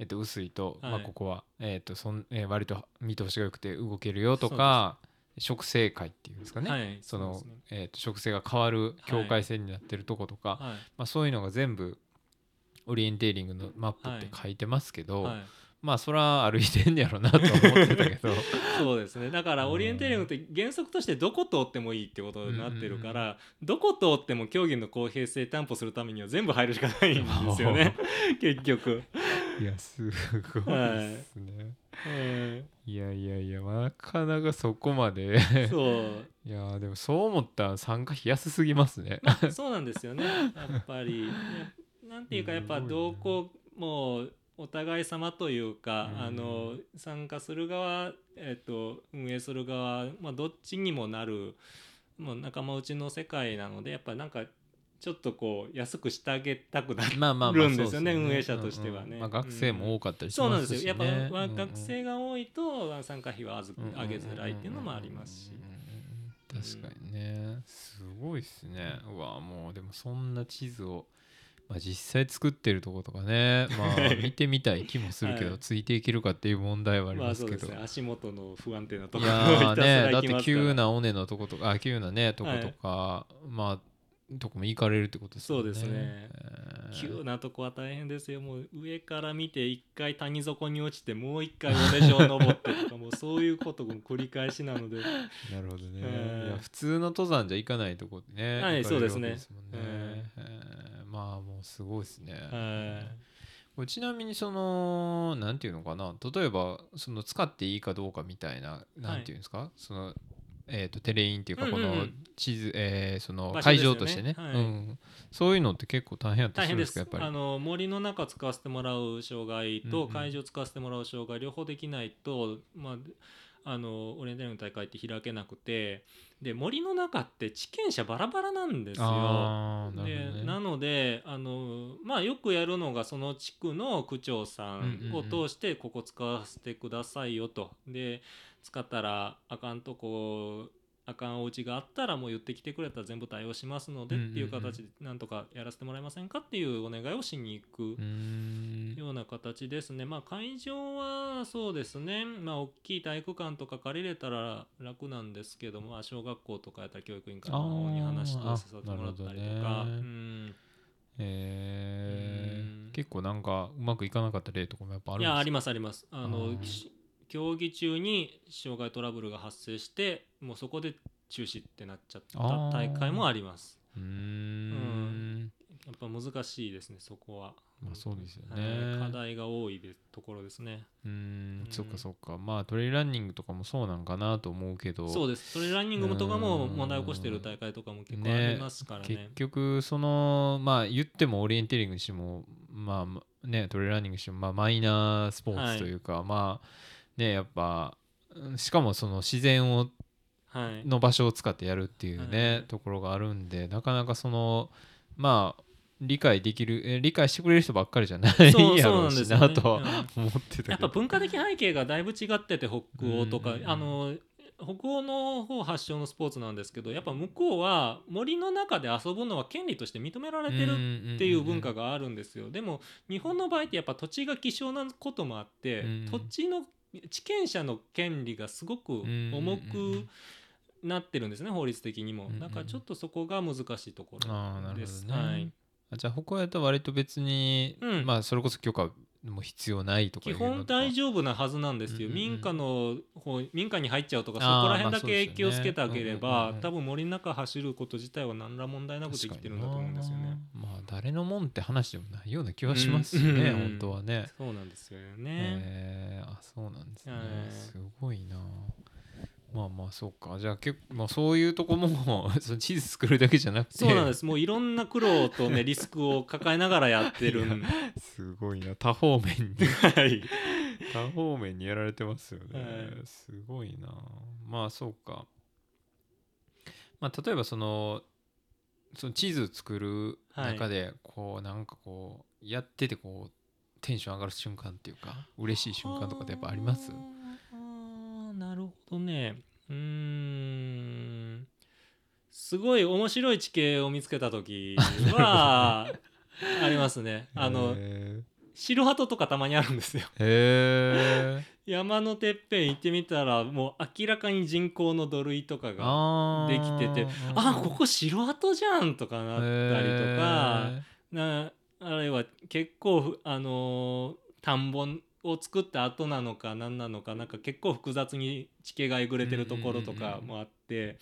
えっと薄いと、はい。まあここはえっとそん、えー割と見通しが良くて動けるよとか植生界っていうんですかね、はい。そのそうですね。えっと植生が変わる境界線になってるとことか、はい。まあそういうのが全部オリエンテーリングのマップって書いてますけど、はいまあそれは歩いてんねやろなとは思ってたけど。そうですね。だからオリエンテーリングって原則としてどこ通ってもいいってことになってるから、どこ通っても競技の公平性担保するためには全部入るしかないんですよね。結局、いやすごいですね、はい。い、やいやいやなかなかそこまで。そう。いやでもそう思ったら参加費安すぎますね。そうなんですよね。やっぱり。ねなんていうかやっぱ同行もうお互い様というか、うん。あの参加する側、えっと運営する側、まあ、どっちにもなるもう仲間内の世界なのでやっぱなんかちょっとこう安くしてあげたくなるまあまあまあるんですよね。運営者としてはね。まあ、学生も多かったりしそうなんですすよ。やっぱ、学生が多いと参加費は上げづらいっていうのもありますし。確かにね。すごいっすね。うわもうでもそんな地図を、まあ、実際作ってるとことかね まあ見てみたい気もするけど、はい。ついていけるかっていう問題はありまあますけど、そうですね。足元の不安定なといころ をやーひたすら。ねだって急な尾根のとことかあ急なねとことか、まあとこも行かれるってことですよね。そうですね。えー。急なとこは大変ですよ。もう上から見て一回谷底に落ちてもう一回尾根上登ってとか もうそういうことも繰り返しなので。なるほどね、えー普通の登山じゃ行かないとこでねはいそうですね。えーまあもうすごいですね、ちなみにそのなんていうのかな。例えばその使っていいかどうかみたいななんていうんですか、そのえー、とテレインっていうかこのうんうん。うん地図、えーその会場としてね。はい。うん、そういうのって結構大変やったりするんですす。かやっぱり。あの森の中使わせてもらう障害と会場使わせてもらう障害両方できないと、まああのオリエンテーリングの大会って開けなくてで森の中って地権者バラバラなんですよ。なねでなのであの、まあ、よくやるのがその地区の区長さんを通してここ使わせてくださいよと。で使ったらあかんとこあかんお家があったらもう言ってきてくれたら全部対応しますのでっていう形でなんとかやらせてもらえませんかっていうお願いをしに行くような形ですね。まあ会場はそうですね。まあ大きい体育館とか借りれたら楽なんですけども、まあ小学校とかやったら教育委員会の方に話してさせてもらったりとか、うん。え結構なんかうまくいかなかった例とかもやっぱあるんいやありまますあります。ああの競技中に障害トラブルが発生して、もうそこで中止ってなっちゃった大会もあります。うーん。やっぱ難しいですねそこは。まあそうですよはい。ね課題が多いでところですね。うーん。うん。そっかそっか。まあトレイランニングとかもそうなんかなと思うけど。そうです。トレランニングとかもうん問題を起こしている大会とかも結構ありますからね。結局そのまあ言ってもオリエンテーリングにしてもまあねトレイランニングにしてもまあマイナースポーツというか、まあねやっぱうんしかもその自然をはい。の場所を使ってやるっていうね、はい。ところがあるんでなかなかそのまあ理解できるえ理解してくれる人ばっかりじゃない やろうんしなですよねなとはうん思ってたやっぱ文化的背景がだいぶ違ってて北欧とか、うん。あの北欧の方発祥のスポーツなんですけどやっぱ向こうは森の中で遊ぶのは権利として認められてるっていう文化があるんですよ。でも日本の場合ってやっぱ土地が希少なこともあって、うん。土地の地権者の権利がすごく重くなってるんですね法律的にも。うん。だからちょっとそこが難しいところです。るほどね、はい、あじゃあ北欧やったら割と別に、うん。まあそれこそ許可も必要ないとか基本大丈夫なはずなんですよ、うんうんうん。民家の方民家に入っちゃうとかそあーこら辺だけ気をつけてあげれうんうんば、うんうん。多分森の中走ること自体は何ら問題なくできてるんだと思うんですよね。まあ誰のもんって話でもないような気はしますしね、うん本当はね。そうなんですよね。えーあそうなんですね、はい。すごいなまあまあそうか。じゃあ結構、まあ、そういうとこも その地図作るだけじゃなくて。そうなんです。もういろんな苦労とね リスクを抱えながらやってるん。すごいな。多方面に。はい。多方面にやられてますよね、はい。すごいな。まあそうか。まあ例えばそのその地図作る中でこうなんかこうやっててこうテンション上がる瞬間っていうか嬉しい瞬間とかってやっぱあります？なるほどね。うーん。すごい面白い地形を見つけた時は ありますね。あのへ白鳩とかたまにあるんですよ。山のてっぺん行ってみたらもう明らかに人工の土塁とかがあできててあここ白鳩じゃんとかなったりとかなあるいは結構ふあのー田んぼを作った後なのか何なのかなんか結構複雑に地形がえぐれてるところとかもあって。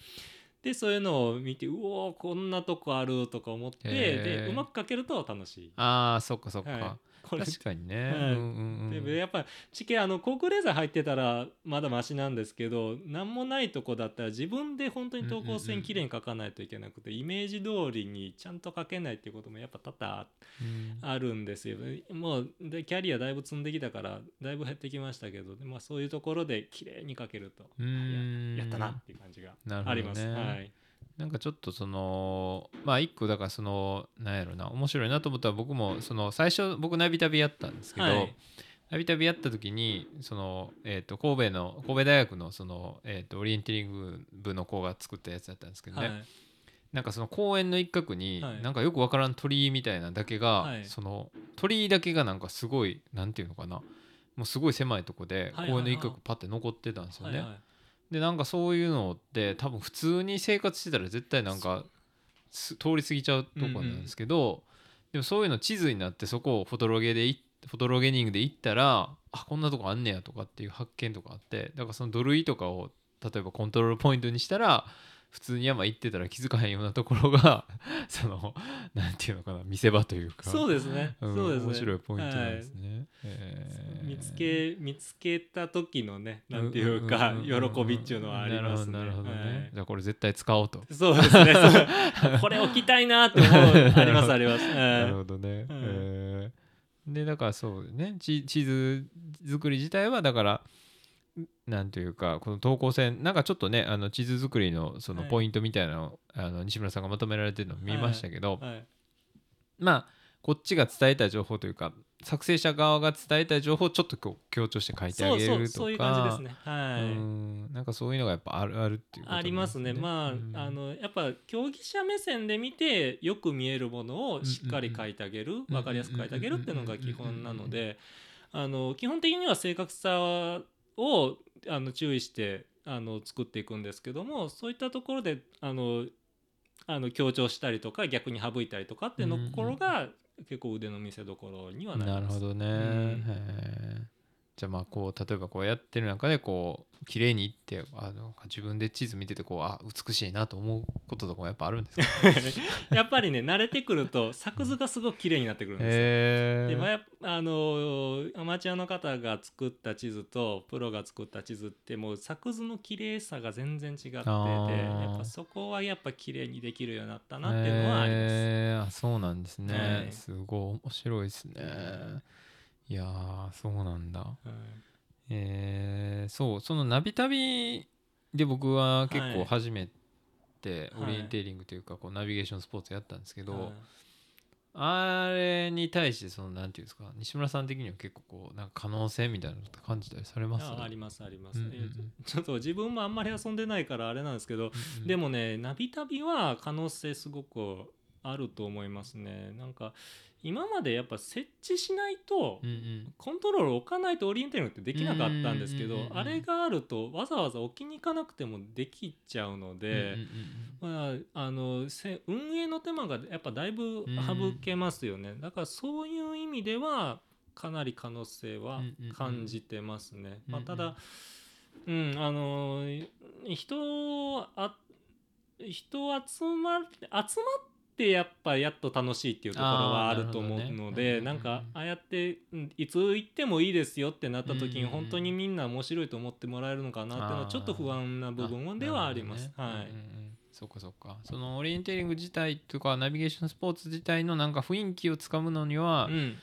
でそういうのを見てうおーこんなとこあるとか思ってでうまく描けると楽しい。ああそっかそっか、は確かにね、はい。うんうんうん。でやっぱ地形あのコークレーザー入ってたらまだマシなんですけど何もないとこだったら自分で本当に等高線きれいに描かないといけなくてイメージ通りにちゃんと描けないっていうこともやっぱ多々うん。あるんですよ。もうでキャリアだいぶ積んできたからだいぶ減ってきましたけど、まあ、そういうところで綺麗に描けると。うーん。やったなっていう感じがなるほどね。あります。はいなんかちょっとそのまあ一個だからそのなんやろな面白いなと思ったら僕もその最初僕ナビ旅やったんですけど、はい。ナビ旅やった時にその、えー、と神戸の神戸大学のその、えー、とオリエンテリング部の子が作ったやつだったんですけどね、はい。なんかその公園の一角に、はい。なんかよくわからん鳥居みたいなだけが、はい。その鳥居だけがなんかすごいなんていうのかなもうすごい狭いとこではいはいはい。公園の一角パッて残ってたんですよね。はいはいでなんかそういうのって多分普通に生活してたら絶対なんかす通り過ぎちゃうとこなんですけど、でもそういうの地図になってそこをフォトロゲでいフォトロゲニングで行ったらあこんなとこあんねやとかっていう発見とかあってだからその土塁とかを例えばコントロールポイントにしたら普通に山行ってたら気づかへんようなところが そのなんていうのかな見せ場というかそうですね、うんそうですね面白いポイントなんですね。えー見つけ見つけた時のねなんていうか喜びっていうのはありますね。なるほどね、はいじゃあこれ絶対使おうと。そうですね。これ置きたいなって思うありますあります。なるはほどね。うんえーでだからそうね地地図作り自体はだからなんというかこの投稿線なんかちょっとねあの地図作りのそのはい。ポイントみたいなのを、あの西村さんがまとめられてるのを見ましたけど、い。はい。まあこっちが伝えたい情報というか作成者側が伝えたい情報をちょっと強調して書いてあげるとかそうそういう感じですね。はい。うん。なんかそういうのがやっぱあるあるっていうことなんありますね。まあ、うんあのやっぱ競技者目線で見てよく見えるものをしっかり書いてあげる、ん。わかりやすく書いてあげるっていうのが基本なので、あの基本的には正確さをあの注意してあの作っていくんですけども、そういったところであのあの強調したりとか逆に省いたりとかっていうところが結構腕の見せ所にはなります。なるほどね、ん。へえじゃあまあこう例えばこうやってる中でこう綺麗にいってあの自分で地図見ててこうあ美しいなと思うこととかもやっぱあるんですか？やっぱりね慣れてくると作図がすごく綺麗になってくるんですよ。でまああのアマチュアの方が作った地図とプロが作った地図ってもう作図の綺麗さが全然違っててー。やっぱそこはやっぱ綺麗にできるようになったなっていうのはあります。あそうなんですね、はい。すごい。面白いですねいやーそうなんだ。はいえーそうそのナビ旅で僕は結構はい。初めてオはい。リエンテーリングというかこうナビゲーションスポーツやったんですけど、はい。あれに対してそのなんていうんですか西村さん的には結構こうなんか可能性みたいなのって感じたりされます？あありますあります、うんうんうん。えーちょっと自分もあんまり遊んでないからあれなんですけど、うんうん。でもねナビ旅は可能性すごくあると思いますね。なんか今までやっぱ設置しないと、コントロール置かないとオリエンテーリングってできなかったんですけどあれがあるとわざわざ置きに行かなくてもできちゃうので、まあ、あのせ運営の手間がやっぱだいぶ省けますよね、だからそういう意味ではかなり可能性は感じてますね。まあ、ただ、うん、あの人あ人集ま集まってやっぱやっと楽しいっていうところはあると思うのねでなんかああやってうんいつ行ってもいいですよってなった時に本当にみんな面白いと思ってもらえるのかなっていうのはちょっと不安な部分ではあります。はい。そっかそっか。そのオリエンテーリング自体とかナビゲーションスポーツ自体のなんか雰囲気をつかむのにはうん。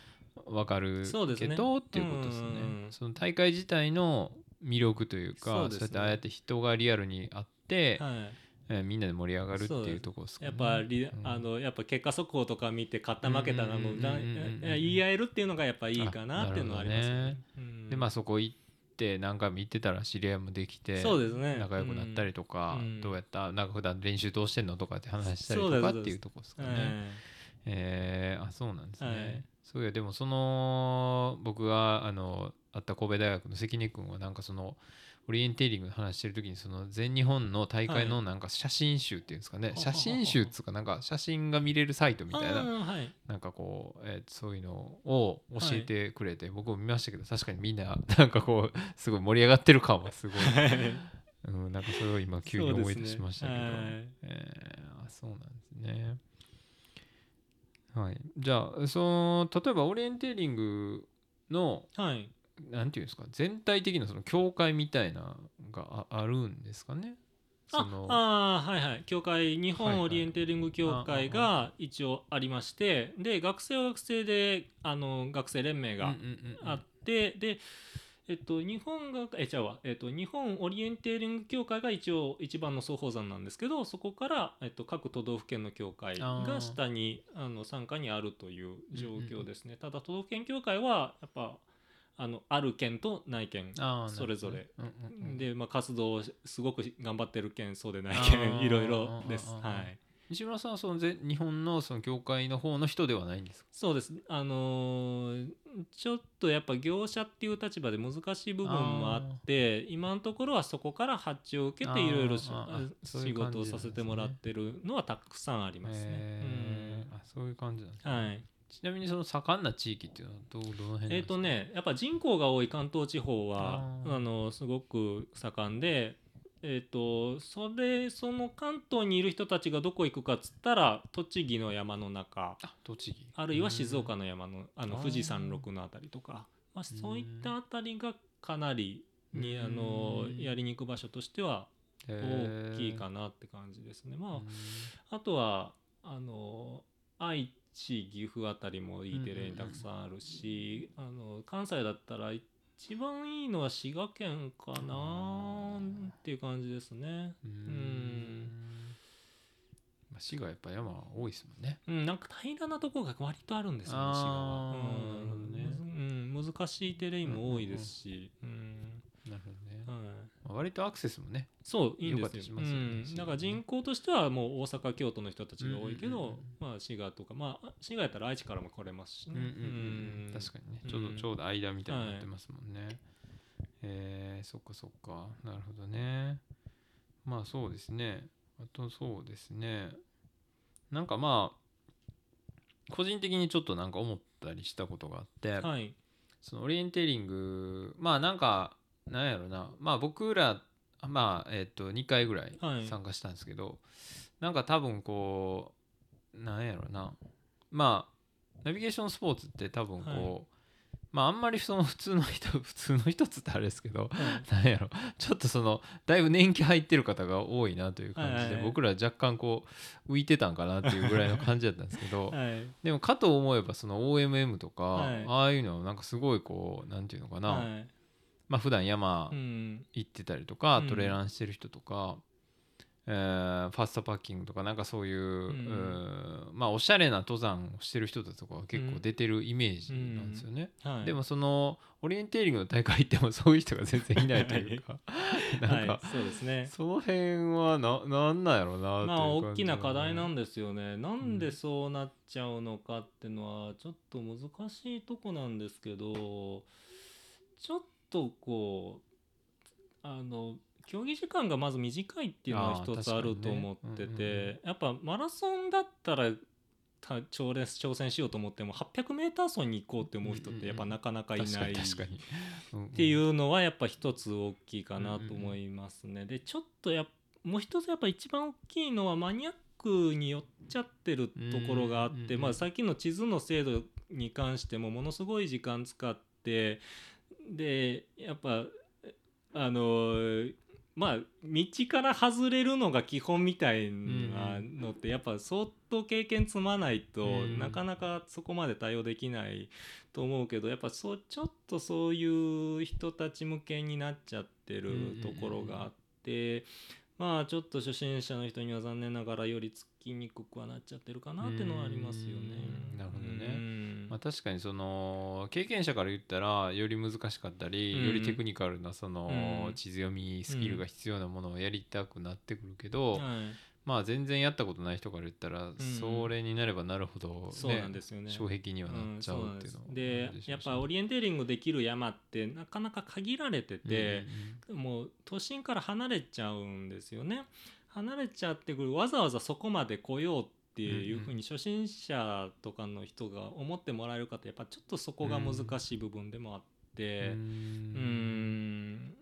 分かるそうですね。けどっていうことですねうんその大会自体の魅力というかそうですねそうやってああやって人がリアルにあって、はいえーみんなで盛り上がるっていうところですかね。やっぱり、うん。あのやっぱ結果速報とか見て勝った負けたなの言い合えるっていうのがやっぱいいかなっていうのはありますよね。うん。でまあそこ行って何回も行ってたら知り合いもできてそうですね。仲良くなったりとか、うん。どうやったなんか普段練習どうしてんのとかって話したりとかっていうとこですかね。えーあそうなんですね。はい。そういやでもその僕があの会った神戸大学の関根君はなんかそのオリエンテーリングの話してる時にその全日本の大会のなんか写真集っていうんですかね、はい。写真集っつうかなんか写真が見れるサイトみたいな。なんかこう、えーそういうのを教えてくれて、僕も見ましたけど確かにみんななんかこうすごい盛り上がってる感はすごい、うん、なんかそれを今急に思い出しましたけど、そうえそうなんですね。はい、じゃあその例えばオリエンテーリングのはいなんていうんですか全体的なその協会みたいなのがああるんですかね？そあのあーはいはい。協会日はいはい本オリエンテーリング協会が一応ありましてで学生は学生であの学生連盟がうんうんうんうん。あってでえっと日本がえちゃうわ。えっと日本オリエンテーリング協会が一応一番の双方山なんですけどそこからえっと各都道府県の協会が下にあの参加にあるという状況ですね。ただ都道府県協会はやっぱあのある県とない県それぞれ、なるほどね。うんうんうんで、まあ、活動をすごく頑張ってる県そうでないあ県ー。いろいろです。はい。西村さんはそのぜ日本のその協会の方の人ではないんですか？そうです。あのーちょっとやっぱ業者っていう立場で難しい部分もあって今のところはそこから発注を受けていろいろ仕事をさせてもらってるのはたくさんありますね。あそういう感じなんですね、うんはいちなみにその盛んな地域っていうのはどうどの辺なんですか？えっ、とねやっぱ人口が多い関東地方はあのすごく盛んで、えっとそれその関東にいる人たちがどこ行くかっつったら栃木の山の中あ栃木。あるいは静岡の山のあの富士山麓のあたりとか、まあ、そういったあたりがかなりにあのうんやりに行く場所としては大きいかなって感じですね。まうん。ああとはあの愛知岐阜あたりもいいテレにたくさんあるし、あの関西だったら一番いいのは滋賀県かなっていう感じですね。うん。ん。まあ滋賀やっぱ山多いですもんね。うん、なんか平らなところが割とあるんですよね、滋賀は。うん。むうん、難しいテレインも多いですし、うんなるほど割とアクセスもねそういいんですよ。ますよねうん、だから人口としてはもう大阪京都の人たちが多いけど、うんうんうんまあ滋賀とかまあ滋賀やったら愛知からも来れますしね。うんうんうん確かにね。ちょうど、うん。ちょうど間みたいになってますもんね、えー、そっかそっか。なるほどね。まあそうですね。あとそうですね。なんかまあ個人的にちょっとなんか思ったりしたことがあって、はい。そのオリエンテーリングまあなんかなんやろな。まあ僕らまあえっ、と2回ぐらいはい。参加したんですけど、なんか多分こうなんやろな。まあナビゲーションスポーツって多分こう、はい。まああんまりその普通の人普通の人っつったらあれですけどはい。なんやろ。ちょっとそのだいぶ年季入ってる方が多いなという感じで、はいはいはい。僕ら若干こう浮いてたんかなっていうぐらいの感じだったんですけど、はい。でもかと思えばその OMM とか、はい。ああいうのはなんかすごいこうなんていうのかな、はいまあ普段山うん。行ってたりとか、うん。トレランしてる人とかえーファストパッキングとかなんかそういう、ん。うんまあおしゃれな登山をしてる人とかは結構出てるイメージなんですよね。はい、でもそのオリエンテーリングの大会行っても そういう人が全然いないというか なんか、はい、そうですね。その辺はななんなんやろうなっていうまあ大きな課題なんですよね。なんでそうなっちゃうのかっていうのはちょっと難しいとこなんですけどちょっとこうあの競技時間がまず短いっていうのはあー一つあると思ってて、やっぱマラソンだったらた挑戦挑戦しようと思っても 800m 走に行こうって思う人ってやっぱなかなかいない。っていうのはやっぱ一つ大きいかなと思いますね。でちょっとやっもう一つやっぱ一番大きいのはマニアックに寄っちゃってるところがあって、うん。まあ、さっきの地図の精度に関してもものすごい時間使ってでやっぱあのまあ道から外れるのが基本みたいなのってやっぱ相当経験積まないとうん。なかなかそこまで対応できないと思うけどやっぱそうちょっとそういう人たち向けになっちゃってるところがあってまあちょっと初心者の人には残念ながらよりつきにくくはなっちゃってるかなっていうのはありますよね。うん。なるほどね。うんまあ、確かにその経験者から言ったらより難しかったり、うん。よりテクニカルなそのうん。地図読みスキルが必要なものをやりたくなってくるけど、はい。まあ全然やったことない人から言ったら、それになればなるほど、ねそうなんですよね。障壁にはなっちゃうっていうのはでやっぱオリエンテーリングできる山ってなかなか限られてて、うん。もう都心から離れちゃうんですよね。離れちゃってくるわざわざそこまで来ようっていうふうに初心者とかの人が思ってもらえるかってやっぱちょっとそこが難しい部分でもあってううん。ん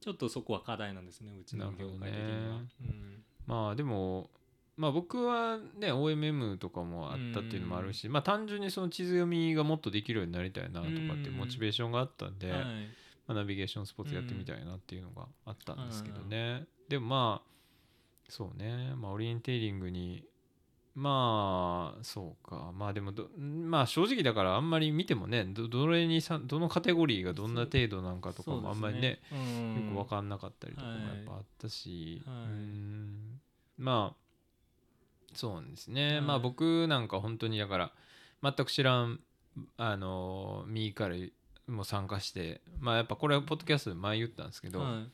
ちょっとそこは課題なんですねうちの業界的には。ね。うん。まあでもまあ僕はね OMM とかもあったっていうのもあるし、まあ単純にその地図読みがもっとできるようになりたいなとかってモチベーションがあったんで、はい。まあ、ナビゲーションスポーツやってみたいなっていうのがあったんですけどね、でもまあそうね、まあ、オリエンテーリングにまあそうか。まあでもどまあ正直だからあんまり見てもねどどれにさどのカテゴリーがどんな程度なんかとかもあんまりねねよく分かんなかったりとかもやっぱあったし、はい。ん。まあそうなんですね、はい。まあ僕なんか本当にだから全く知らんあの右からも参加してまあやっぱこれはポッドキャストで前言ったんですけど、はい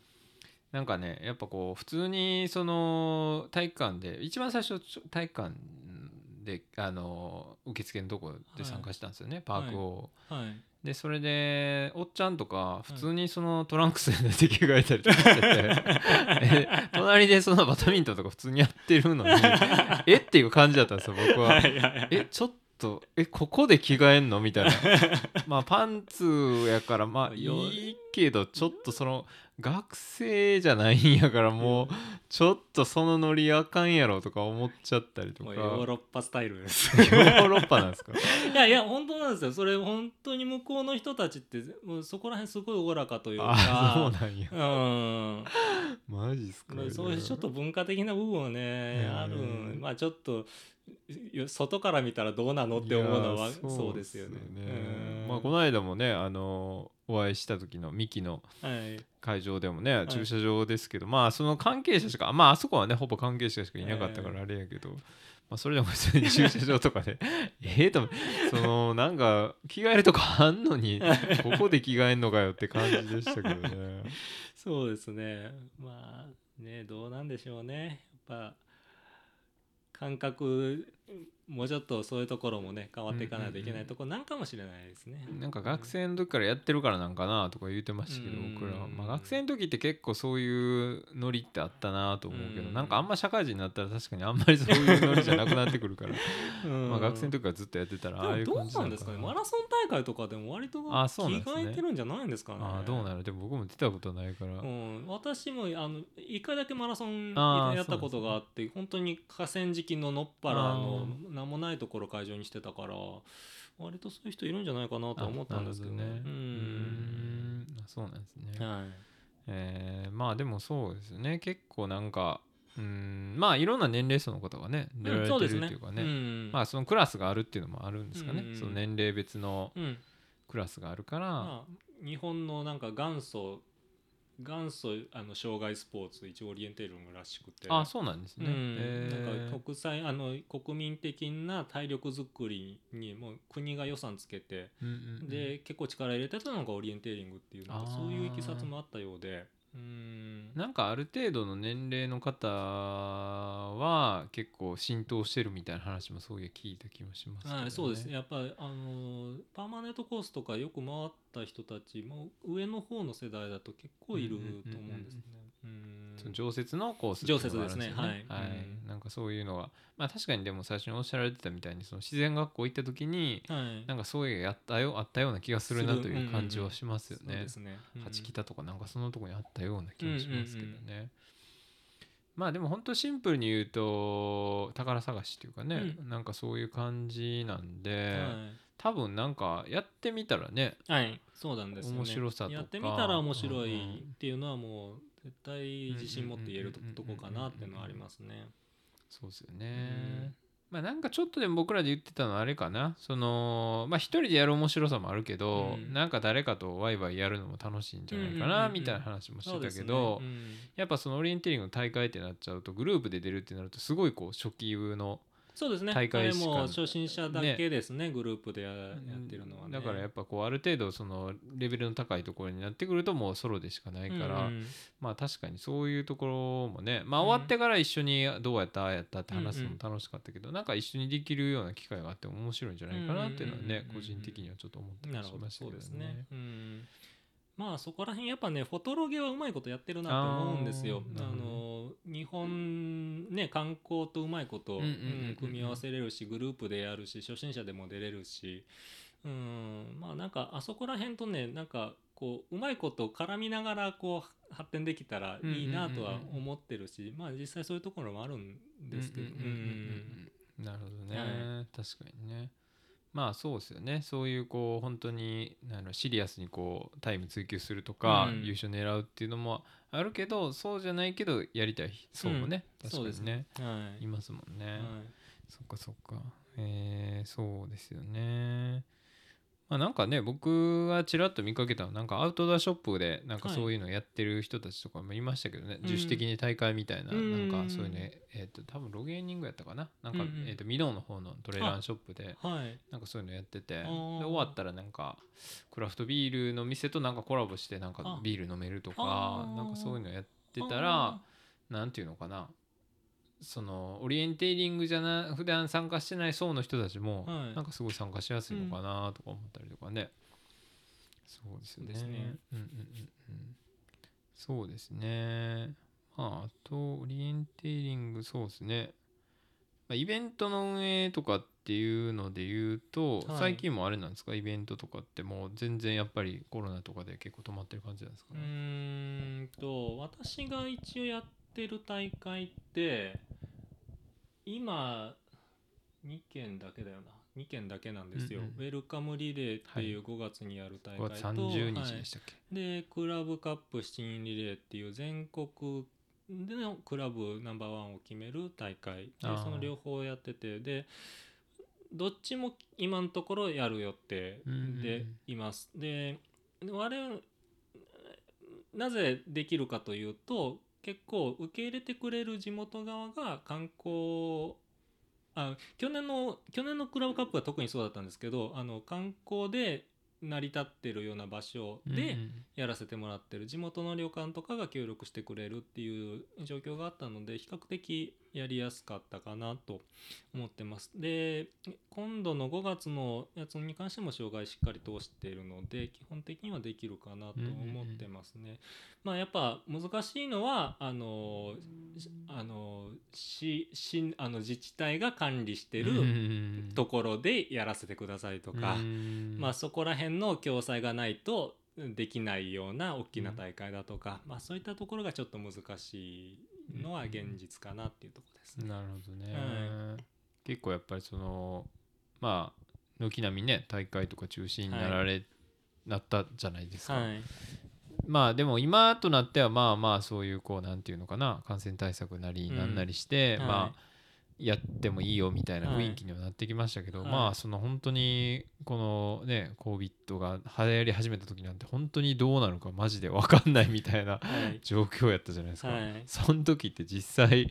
なんかねやっぱこう普通にその体育館で一番最初体育館であの受付のとこで参加したんですよね、パークを。はい。でそれでおっちゃんとか普通にそのトランクスで寝て着替えたりとかしててえ隣でそのバドミントンとか普通にやってるのに えっていう感じだったんですよ僕は。はいはいはい。えちょっとえここで着替えんの？みたいな。まあパンツやからまあいよいけどちょっとその学生じゃないんやからもうちょっとそのノリあかんやろとか思っちゃったりとか。ヨーロッパスタイルです。ヨーロッパなんですか？いやいや本当なんですよ。それ本当に向こうの人たちってもうそこら辺すごいおおらかというか。あそうなんや。うん。マジっすか？まあそういうちょっと文化的な部分はねうんあるまあちょっとよ外から見たらどうなのって思うのはそうですよね。うん。まあこの間もねあのお会いした時のミキのはい。会場でもねい。駐車場ですけど、まあその関係者しかまああそこはねほぼ関係者しかいなかったかえらあれやけど、まあそれでも普通に駐車場とかで ええとそのなんか着替えるとかあんのに ここで着替えんのかよって感じでしたけどね。そうですね。まあねどうなんでしょうね。やっぱ感覚もうちょっとそういうところもね変わっていかないといけないところなんかもしれないですね。なんか学生の時からやってるからなんかなとか言ってましたけどうん。僕らは、まあ、学生の時って結構そういうノリってあったなと思うけどうん。なんかあんま社会人になったら確かにあんまりそういうノリじゃなくなってくるから。うん。まあ学生の時からずっとやってたらああいうでもどう感じなんですかねマラソン大会とかでも割と着あそうなんですね。替えてるんじゃないんですかね。ああどうなる？でも僕も出たことないから、うん、私もあの一回だけマラソンやったことがあって本当に河川敷ののっぱらの何もないところを会場にしてたから割とそういう人いるんじゃないかなとは思ったんですけどね。どね。うーん。あそうなんですね、はい。えーまあでもそうですね。結構なんかうーんまあいろんな年齢層の方がね出られてるっていうかね,、うん。まあそのクラスがあるっていうのもあるんですかね、うん。その年齢別のうん。クラスがあるから、まあ、日本のなんか元祖元祖あの障害スポーツ一応オリエンテーリングらしくてあそうなんですね、うん。なんか国際あの国民的な体力づくりにもう国が予算つけてうんうんうん。で結構力入れてたのがオリエンテーリングっていうなんそういういきさつもあったようでうん。なんかある程度の年齢の方は結構浸透してるみたいな話もそういう聞いた気もしますけど、ね。はい、そうです。ねやっぱりあのパーマネントコースとかよく回った人たちも上の方の世代だと結構いると思うんですね。うん。その常設のコース常設ですね。はい。うん。なんかそういうのがまあ確かにでも最初におっしゃられてたみたいにその自然学校行った時にはい、なんかそういうのやったよあったような気がするなという感じはしますよね。そうで。すね。うん。八北とかなんかそのとこにあったような気もしますけどね。うんうんまあでも本当シンプルに言うと宝探しっていうかね、うなんかそういう感じなんで、は多分なんかやってみたらねい、はい、そうなんですよね。面白さとか。やってみたら面白うんいっていうのはもう絶対自信持って言えるとこかなっていうのはありますね。そうですよね。まあなんかちょっとでも僕らで言ってたのはあれかな。そのまあ一人でやる面白さもあるけど、うん。なんか誰かとワイワイやるのも楽しいんじゃないかなみたいな話もしてたけど、そうですね。やっぱそのオリエンテーリングの大会ってなっちゃうとグループで出るってなるとすごいこう初級のそうですね。大会も初心者だけですね、グループでややってるのはね。だからやっぱこうある程度そのレベルの高いところになってくるともうソロでしかないから、うんうんまあ確かにそういうところもねまあうん終わってから一緒にどうやったああやったって話すのもうんうん楽しかったけど、なんか一緒にできるような機会があっても面白いんじゃないかなっていうのはねうんうんうんうん個人的にはちょっと思ったりしましたけどそうですねね。。うんまあそこら辺やっぱねフォトロゲはうまいことやってるなと思うんですよ。あの日本ね観光とうまいこと、組み合わせれるしグループでやるし初心者でも出れるし、うんまあなんかあそこら辺とねなんかこううまいこと絡みながらこう発展できたらいいなとは思ってるし、まあ実際そういうところもあるんですけど。なるほどね、は確かにねまあそうですよね。そういうこう本当にあのシリアスにこうタイム追求するとか、うん。優勝狙うっていうのもあるけどそうじゃないけどやりたいそうもね、うん確かにね。はい。いますもんね、はい。そっかそっか。えー、そうですよねまあなんかね僕はちらっと見かけたのなんかアウトドアショップでなんかはいそういうのやってる人たちとかもいましたけどね、うん。自主的に大会みたいな、うんなんかそういうねえっ、と多分ロゲーニングやったかな。なんか、うんうんえっ、とミノーの方のトレーランショップではい。なんかそういうのやってて。でー。終わったらなんかクラフトビールの店となんかコラボしてなんかあ。ビール飲めるとかなんかそういうのやってたらなんていうのかなそのオリエンテーリングじゃな普段参加してない層の人たちも、はい。なんかすごい参加しやすいのかなとか思ったりとかね、そうですよね。ですね。うんうんうんうん。そうですね。まああとオリエンテーリングそうですね、まあ、イベントの運営とかっていうので言うと、はい。最近もあれなんですか？イベントとかってもう全然やっぱりコロナとかで結構止まってる感じなんですかうね、ーんと私が一応やってる大会って今2件だけだよな。2件だけなんですよ、うんうんウェルカムリレーっていう5月にやる大5会月と、30はい日でしたっけ、でクラブカップ7人リレーっていう全国でのクラブナンバーワンを決める大会。でその両方やってて。でどっちも今のところやる予定でいます。で我々なぜできるかというと結構受け入れてくれる地元側が観光あ去年の去年のクラブカップは特にそうだったんですけどあの観光で成り立ってるような場所でやらせてもらってる地元の旅館とかが協力してくれるっていう状況があったので比較的やりやすかったかなと思ってます。で今度の5月のやつに関しても障害しっかり通しているので基本的にはできるかなと思ってますね、まあやっぱ難しいのはあのしあの市市あの自治体が管理してるところでやらせてくださいとか、まあそこら辺の共催がないとできないような大きな大会だとか、まあそういったところがちょっと難しいのは現実かなっていうところですね。なるほどね、は結構やっぱりそのまあ軒並みね大会とか中止になられ、なったじゃないですか、はい、まあでも今となってはまあまあそういうこうなんていうのかな感染対策なりうん。なんなりして、はい。まあやってもいいよみたいな雰囲気にはなってきましたけど、はい。まあその本当にこのね COVID が流行り始めた時なんて本当にどうなるかマジで分かんないみたいなはい。状況やったじゃないですか、はい。その時って実際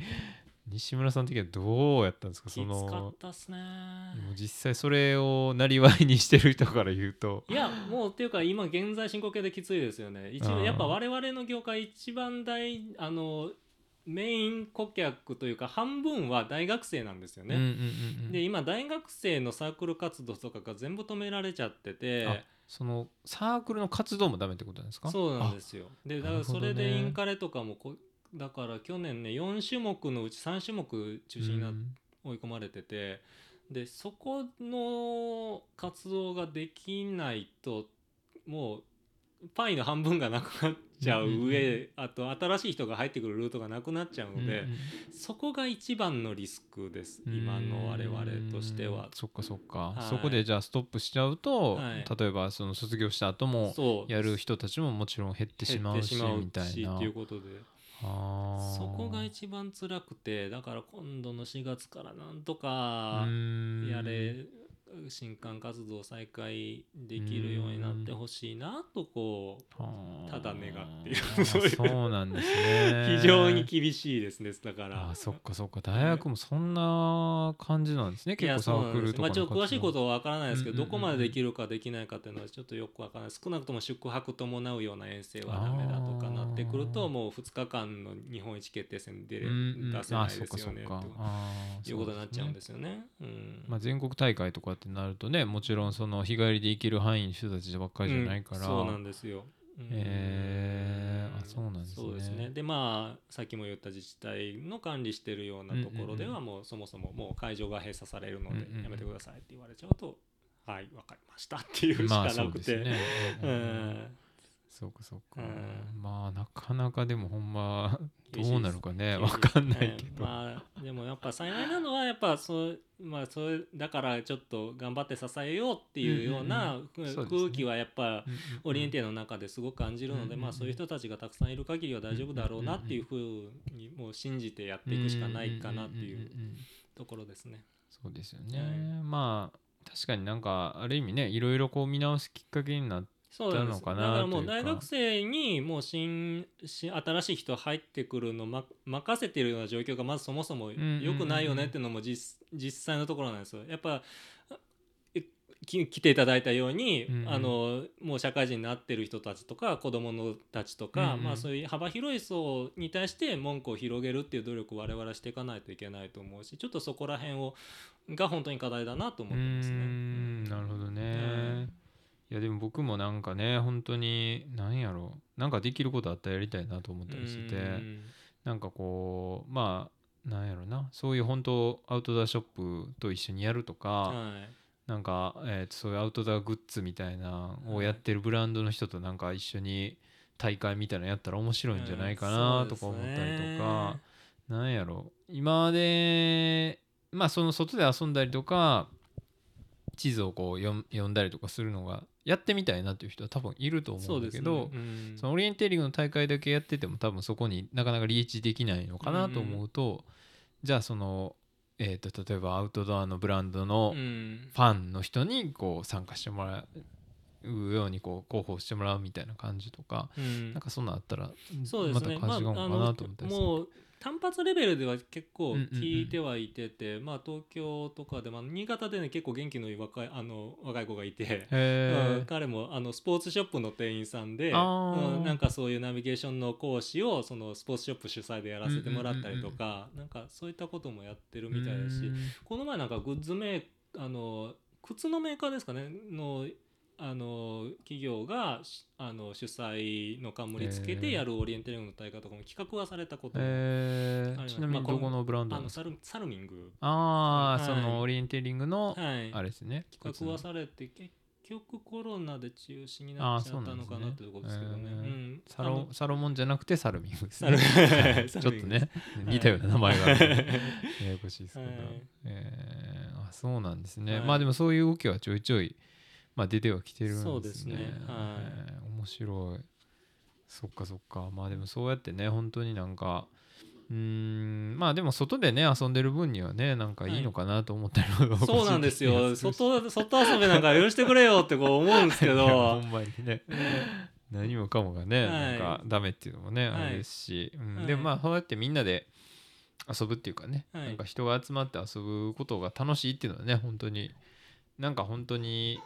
西村さん的にはどうやったんですか？そのったっすね。もう実際それをなりわいにしてる人から言うと。いやもうっていうか今現在進行形できついですよね。一やっぱ我々の業界一番大あのメイン顧客というか半分は大学生なんですよね、うんうんうんうんで今大学生のサークル活動とかが全部止められちゃってて。あそのサークルの活動もダメってことなんですか？そうなんですよ。でだからそれでインカレとかもこだから去年ね4種目のうち3種目中止になっうん。追い込まれてて。でそこの活動ができないともうパイの半分がなくなっちゃう上、あと新しい人が入ってくるルートがなくなっちゃうので、そこが一番のリスクです。今の我々としては。うん。そっかそっか、はい。そこでじゃあストップしちゃうと、はい。例えばその卒業した後もやる人たちももちろん減ってしまうしみたいな。っていうことで。そこが一番辛くてだから今度の4月からなんとかうん。やれ新刊活動再開できるようになってほしいなとこうただ願っていそうなんですね。非常に厳しいですねだから。あそっかそっか。大学もそんな感じなんですね結構サークルとかのまあちょっと詳しいことはは分からないですけど、どこまでできるかできないかっていうのはちょっとよく分からない。少なくとも宿泊伴うような遠征はダメだとかなってくるともう2日間の日本一決定戦で出うんうん。せないですよねと。いうことになっちゃうんそですよね。うん。まあ、全国大会とかってなるとねもちろんその日帰りで行ける範囲の人たちばっかりじゃないから、うんそうなんですよ。うん。へー。あそうなんですね。そうですね。でまあさっきも言った自治体の管理してるようなところではもうそもそももう会場が閉鎖されるのでやめてくださいって言われちゃうとはいわかりましたっていうしまあかなくて。そうそうかそうか、うん。まあなかなかでもほんまどうなるかねわかんないけど、まあでもやっぱ幸いなのはやっぱそうまあそれだからちょっと頑張って支えようっていうような空気はやっぱオリエンテーの中ですごく感じるので、まあそういう人たちがたくさんいる限りは大丈夫だろうなっていうふうにもう信じてやっていくしかないかなっていうところですね。そうですよね、はい。まあ確かになんかある意味ねいろいろこう見直すきっかけになっそうなのかなだからもう大学生にもう新新新しい人入ってくるの、ま、任せてるような状況がまずそもそも良くないよねっていうのも実実際のところなんですよ。やっぱ来ていただいたように、うんうん。あのもう社会人になってる人たちとか子供のたちとか、うんうん。まあ、そういう幅広い層に対して文句を広げるっていう努力を我々はしていかないといけないと思うしちょっとそこら辺をが本当に課題だなと思ってますね。うーんなるほどね、うんいやでも僕もなんかね本当に何やろうなんかできることあったらやりたいなと思ったりしてて、うん。なんかこうまあなんやろなそういう本当アウトドアショップと一緒にやるとか、はい。なんか、えーとそういうアウトドアグッズみたいなのをやってるブランドの人となんか一緒に大会みたいなのやったら面白いんじゃないかなとか思ったりとか、なんやろ。今までまあその外で遊んだりとか地図をこう読んだりとかするのがやってみたいなっていう人は多分いると思うんだけど、ね。うん。そのオリエンテーリングの大会だけやってても多分そこになかなかリーチできないのかなと思うと、じゃあその、えー、と例えばアウトドアのブランドのうん。ファンの人にこう参加してもらうようにこう広報してもらうみたいな感じとか、うん。なんかそんなんあったら。また感じが合うのかなと思ったりする。単発レベルでは結構聞いてはいてて、まあ東京とかで、まあ、新潟でね結構元気のいい若いあの若い子がいて。彼もあのスポーツショップの店員さんで、うんなんかそういうナビゲーションの講師をそのスポーツショップ主催でやらせてもらったりとか、なんかそういったこともやってるみたいだし、うん。この前なんかグッズメーあの靴のメーカーですかねのあの企業がしあの主催の冠つけてやるオリエンテーリングの大会とかも企画はされたことも、えー。ちなみにまあどこのブランドあのサルサルミング、ああ、はい。そのオリエンテーリングのはい、あれですね。企画はされて結局コロナで中止になっちゃったのかなってところですけどね。あーそうなんサロサロモンじゃなくてサルミングですね。はい。ちょっとねい。似たような名前があるんでややこしいですけど、はい。えーあそうなんですね、はい。まあでもそういう動きはちょいちょい、まあ、出てはきてるんですね。そうですね。はい。えー面白い。そっかそっか。まあでもそうやってね本当になんかうーんまあでも外でね遊んでる分にはねなんかいいのかなと思ったりもそうなんですよ。外外遊びなんか許してくれよってこう思うんですけいや ほどんまにね。ね。何もかもがね、はい。なんかダメっていうのもね、はい。あれですし、うん。はい。でもまあそうやってみんなで遊ぶっていうかね、はい。なんか人が集まって遊ぶことが楽しいっていうのはね本当になんか本当に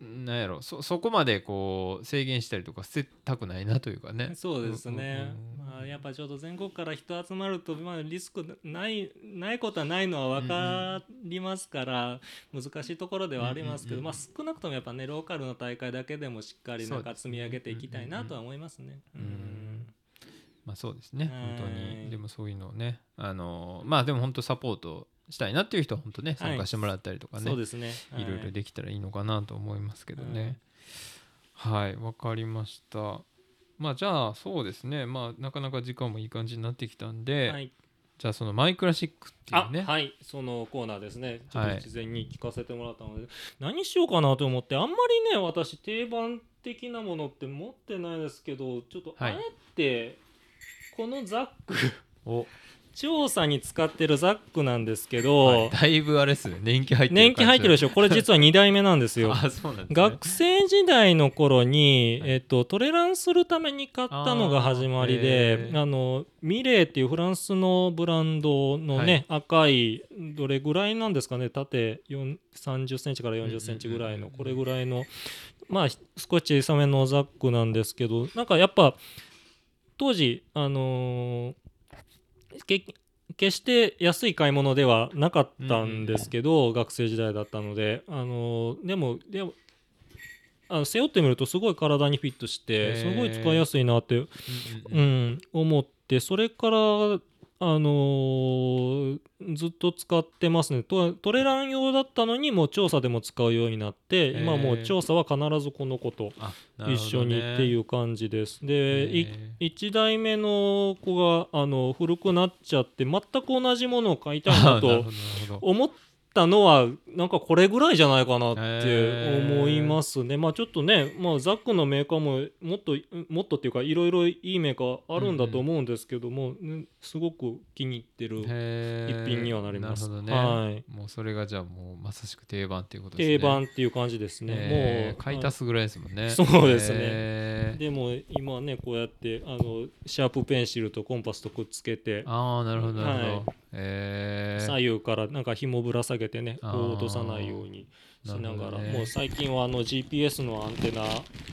なんやろ。そそこまでこう制限したりとか捨てたくないなというかね。そうですね、うんうんうんまあ、やっぱちょっと全国から人集まると、まあ、リスクないないことはないのは分かりますから、難しいところではありますけど、うんうんうんまあ、少なくともやっぱねローカルの大会だけでもしっかりなんか積み上げていきたいなとは思いますね。うんうんうんまあそうですね。はい本当に。でもそういうのをねあのまあでも本当サポートしたいなっていう人は本当ねはい参加してもらったりとかね、そうですね。いろいろできたらいいのかなと思いますけどね。はい、わ、かりました。まあじゃあそうですね。まあなかなか時間もいい感じになってきたんで、はい、じゃあそのマイクラシックっていあうね。はいそのコーナーですねちょっはいと事前に聞かせてもらったので、何しようかなと思ってあんまりね私定番的なものって持ってないですけどちょっとはいあえてこのザックお、調査に使ってるザックなんですけど、はい。だいぶあれですね。年季入ってる年季入ってるでししょ。これ実は2代目なんですよ。あ、そうなんですね。学生時代の頃に、はい。えっと、トレランするために買ったのが始まりであのミレーっていうフランスのブランドのね、赤いどれぐらいなんですかね。縦4 30センチから40センチぐらいのこれぐらいのまあ少し小さめのザックなんですけどなんかやっぱ当時あのーけ決して安い買い物ではなかったんですけど、学生時代だったので、あのーでもでもあの背負ってみるとすごい体にフィットしてすごい使いやすいなって、うんううん。うんん、思ってそれから、あのーずっと使ってますね。トトレラン用だったのにもう調査でも使うようになって今もう調査は必ずこの子と一緒にっていう感じです。でいへ1代目の子があの古くなっちゃって全く同じものを買いたいなと思ったのはなんかこれぐらいじゃないかなって思いますね。まあちょっとね、まあ、ザックのメーカーももっともっとっていうかいろいろいいメーカーあるんだと思うんですけども、ねすごく気に入ってる一品にはなります。なるほどね。はいもうそれがじゃあもうまさしく定番っていうことですね。定番っていう感じですね。もうえー買い足すぐらいですもんね。そうですねでも今はねこうやってあのシャープペンシルとコンパスとくっつけてああなるほどなるほど。はいえー。左右からなんか紐ぶら下げてね落とさないようにしながら。ね。もう最近はあの GPS のアンテナ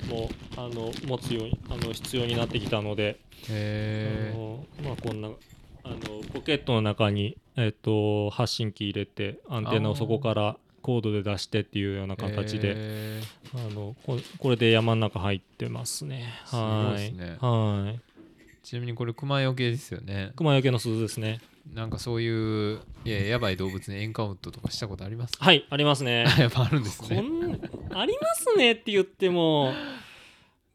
もあの持つようにあの必要になってきたので、へー。あのまあこんなあのポケットの中に、えっと発信機入れてアンテナをそこからコードで出してっていうような形で、へあのここれで山の中入ってますね。すごいはいですね。はい。ーちなみにこれ熊よけですよね。熊よけの鈴ですね。なんかそういういややばい動物にエンカウントとかしたことあります？か。はい、ありますね。やっぱあるんですこね。んありますねって言っても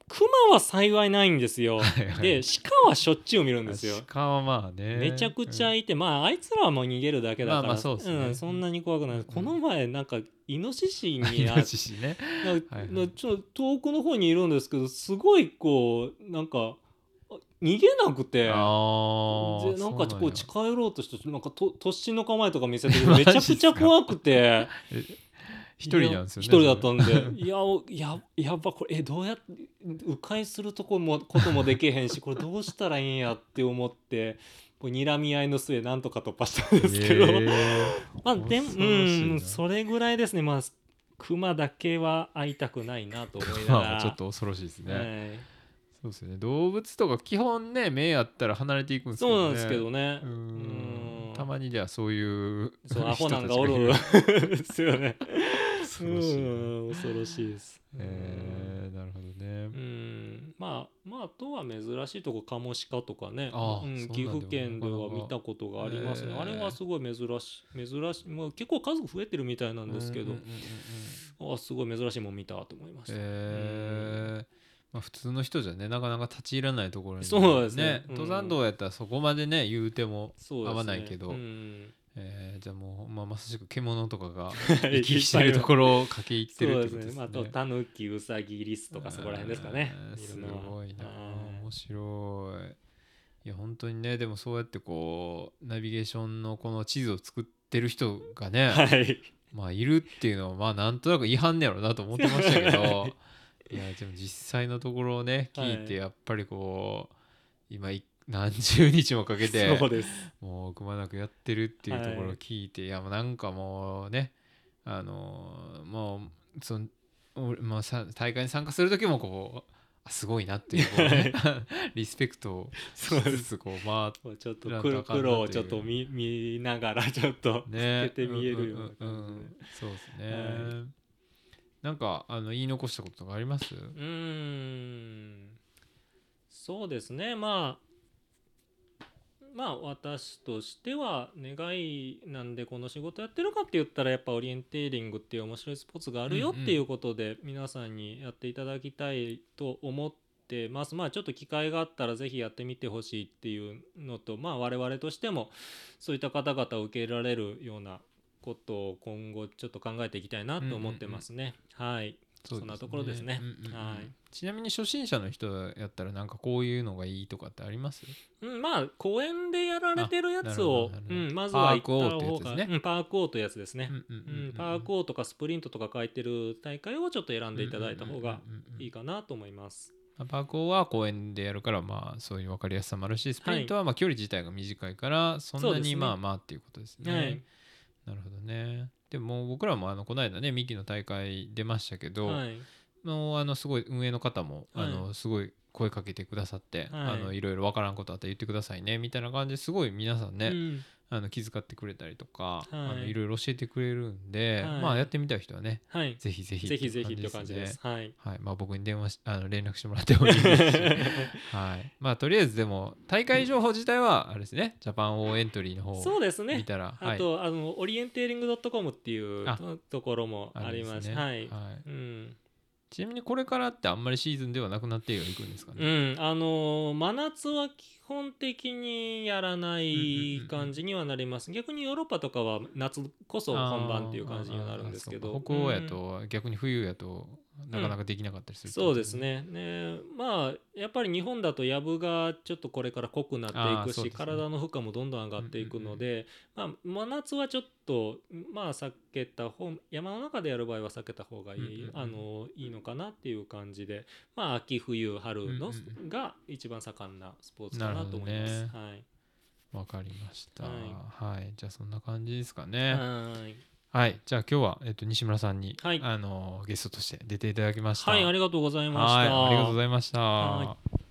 クマは幸いないんですよ。はいはいで鹿はしょっちゅう見るんですよ。鹿はまあね。めちゃくちゃいて、まああいつらはもう逃げるだけだから、まあまあそうん、そんなに怖くない、この前なんかイノシシイにあノシシね。ちょっと遠くの方にいるんですけどすごいこうなんかあ逃げなくて。なんかこそうう近寄ろうとしてなんかと突進の構えとか見せてめちゃくちゃ怖くて。一人なんですよね。一人だったんで。いやおややっぱこれえどうやって迂回するとこもこともできへんしこれどうしたらいいんやって思ってこう睨み合いの末なんとか突破したんですけど、まあでもうんそれぐらいですね。まあ熊だけは会いたくないなと思いながら。まあちょっと恐ろしいですね。はいそうですよね。動物とか基本ね目あったら離れていくんですけどね。そうなんですけどね。うーん。うん。たまにではそういうそう アホなんが人おる。ですよね。恐ろしい恐ろしいです。えーなるほどね。う。ん。まあまああとは珍しいとこカモシカとかね。うん、岐阜県では見たことがありますね、へえあれはすごい珍しい珍しい、まあ、結構数増えてるみたいなんですけど、うんうんうんうんあすごい珍しいもん見たと思いました、えーまあ、普通の人じゃねなかなか立ち入らないところにそうですね。うん登山道やったらそこまでね言うても合わないけどうんえーじゃあもう、まあ、まさしく獣とかがい 行き来してるところを駆け入ってるってことですね。ですね。まあ、あとタヌキウサギリスとかそこら辺ですかね。えーすごいな。はい面白い。いや本当にねでもそうやってこうナビゲーションのこの地図を作ってる人がね、はい。まあいるっていうのはまあなんとなく違反やろうなと思ってましたけど いやでも実際のところをね聞いてはやっぱりこう今い何十日もかけて そうです。もうくまなくやってるっていうところを聞いて、い、やもうなんかもうねあのーもうその俺まあさ大会に参加する時もこうあすごいなっていうこう、ね、リスペクトをしつつこうまもうちょっとなんとあかんな黒をちょっと見見ながらちょっとあね。透けて見えるような感じで。んんん。そうですね、はなんかあの言い残したこととかあります？うーん。そうですね。まあまあ私としては願いなんでこの仕事やってるかって言ったらやっぱオリエンテーリングっていう面白いスポーツがあるよっていうことで皆さんにやっていただきたいと思ってます。まあちょっと機会があったらぜひやってみてほしいっていうのとまあ我々としてもそういった方々を受け入れられるようなことを今後ちょっと考えていきたいなと思ってますね。はい。そうですね。そんなところですね。うんうんうんはい。ちなみに初心者の人やったらなんかこういうのがいいとかってあります？うん、まあ公園でやられてるやつをうん、まずは行ったパークオー方がね。うんパークオーというやつですね、うんうんうんパークオーとかスプリントとか書いてる大会をちょっと選んでいただいた方がいいかかなと思います。パークオーは公園でやるからまあそういう分かりやすさもあるしスプリントはまあ距離自体が短いからそんなにまあまあっていうことですね。はいなるほどね。でも僕らもあのこの間ねミキの大会出ましたけど、はい。もうあのすごい運営の方も、はい。あのすごい声かけてくださって、はい。あのいろいろわからんことあったら言ってくださいねみたいな感じですごい皆さんね、うんあの気遣ってくれたりとか、い。あのいろいろ教えてくれるんで、はい。まあやってみたい人はねはい、ぜひぜひぜひぜひって感じです。はい。はい。まあ、僕に電話しあの連絡してもらってもいいですし、はい、まあとりあえずでも大会情報自体はあれですね。ジャパンオーエントリーの方をそうですね。見たら、あと、あのオリエンテーリング .com っていうところもあります。ね。はい。はい、うん、ちなみにこれからってあんまりシーズンではなくなってはいくんですかうね、ん、あのー真夏は基本的にやらない感じにはなります。逆にヨーロッパとかは夏こそ本番っていう感じにはなるんですけど。そうか北欧やうんと逆に冬やとなかなかできなかったりするってそうですね、ねねまあやっぱり日本だとやぶがちょっとこれから濃くなっていくし、ね体の負荷もどんどん上がっていくので、まあ、真夏はちょっとまあ避けた方山の中でやる場合は避けた方がいい,、うんうんうんあのいいのかなっていう感じでまあ秋冬春の、うんが一番盛んなスポーツかなと思います。はい。わかりました。ははい、じゃあそんな感じですかね。はいはい、じゃあ今日はえっと西村さんに、はいあのゲストとして出ていただきました。はい、ありがとうございました。はい、ありがとうございました。はい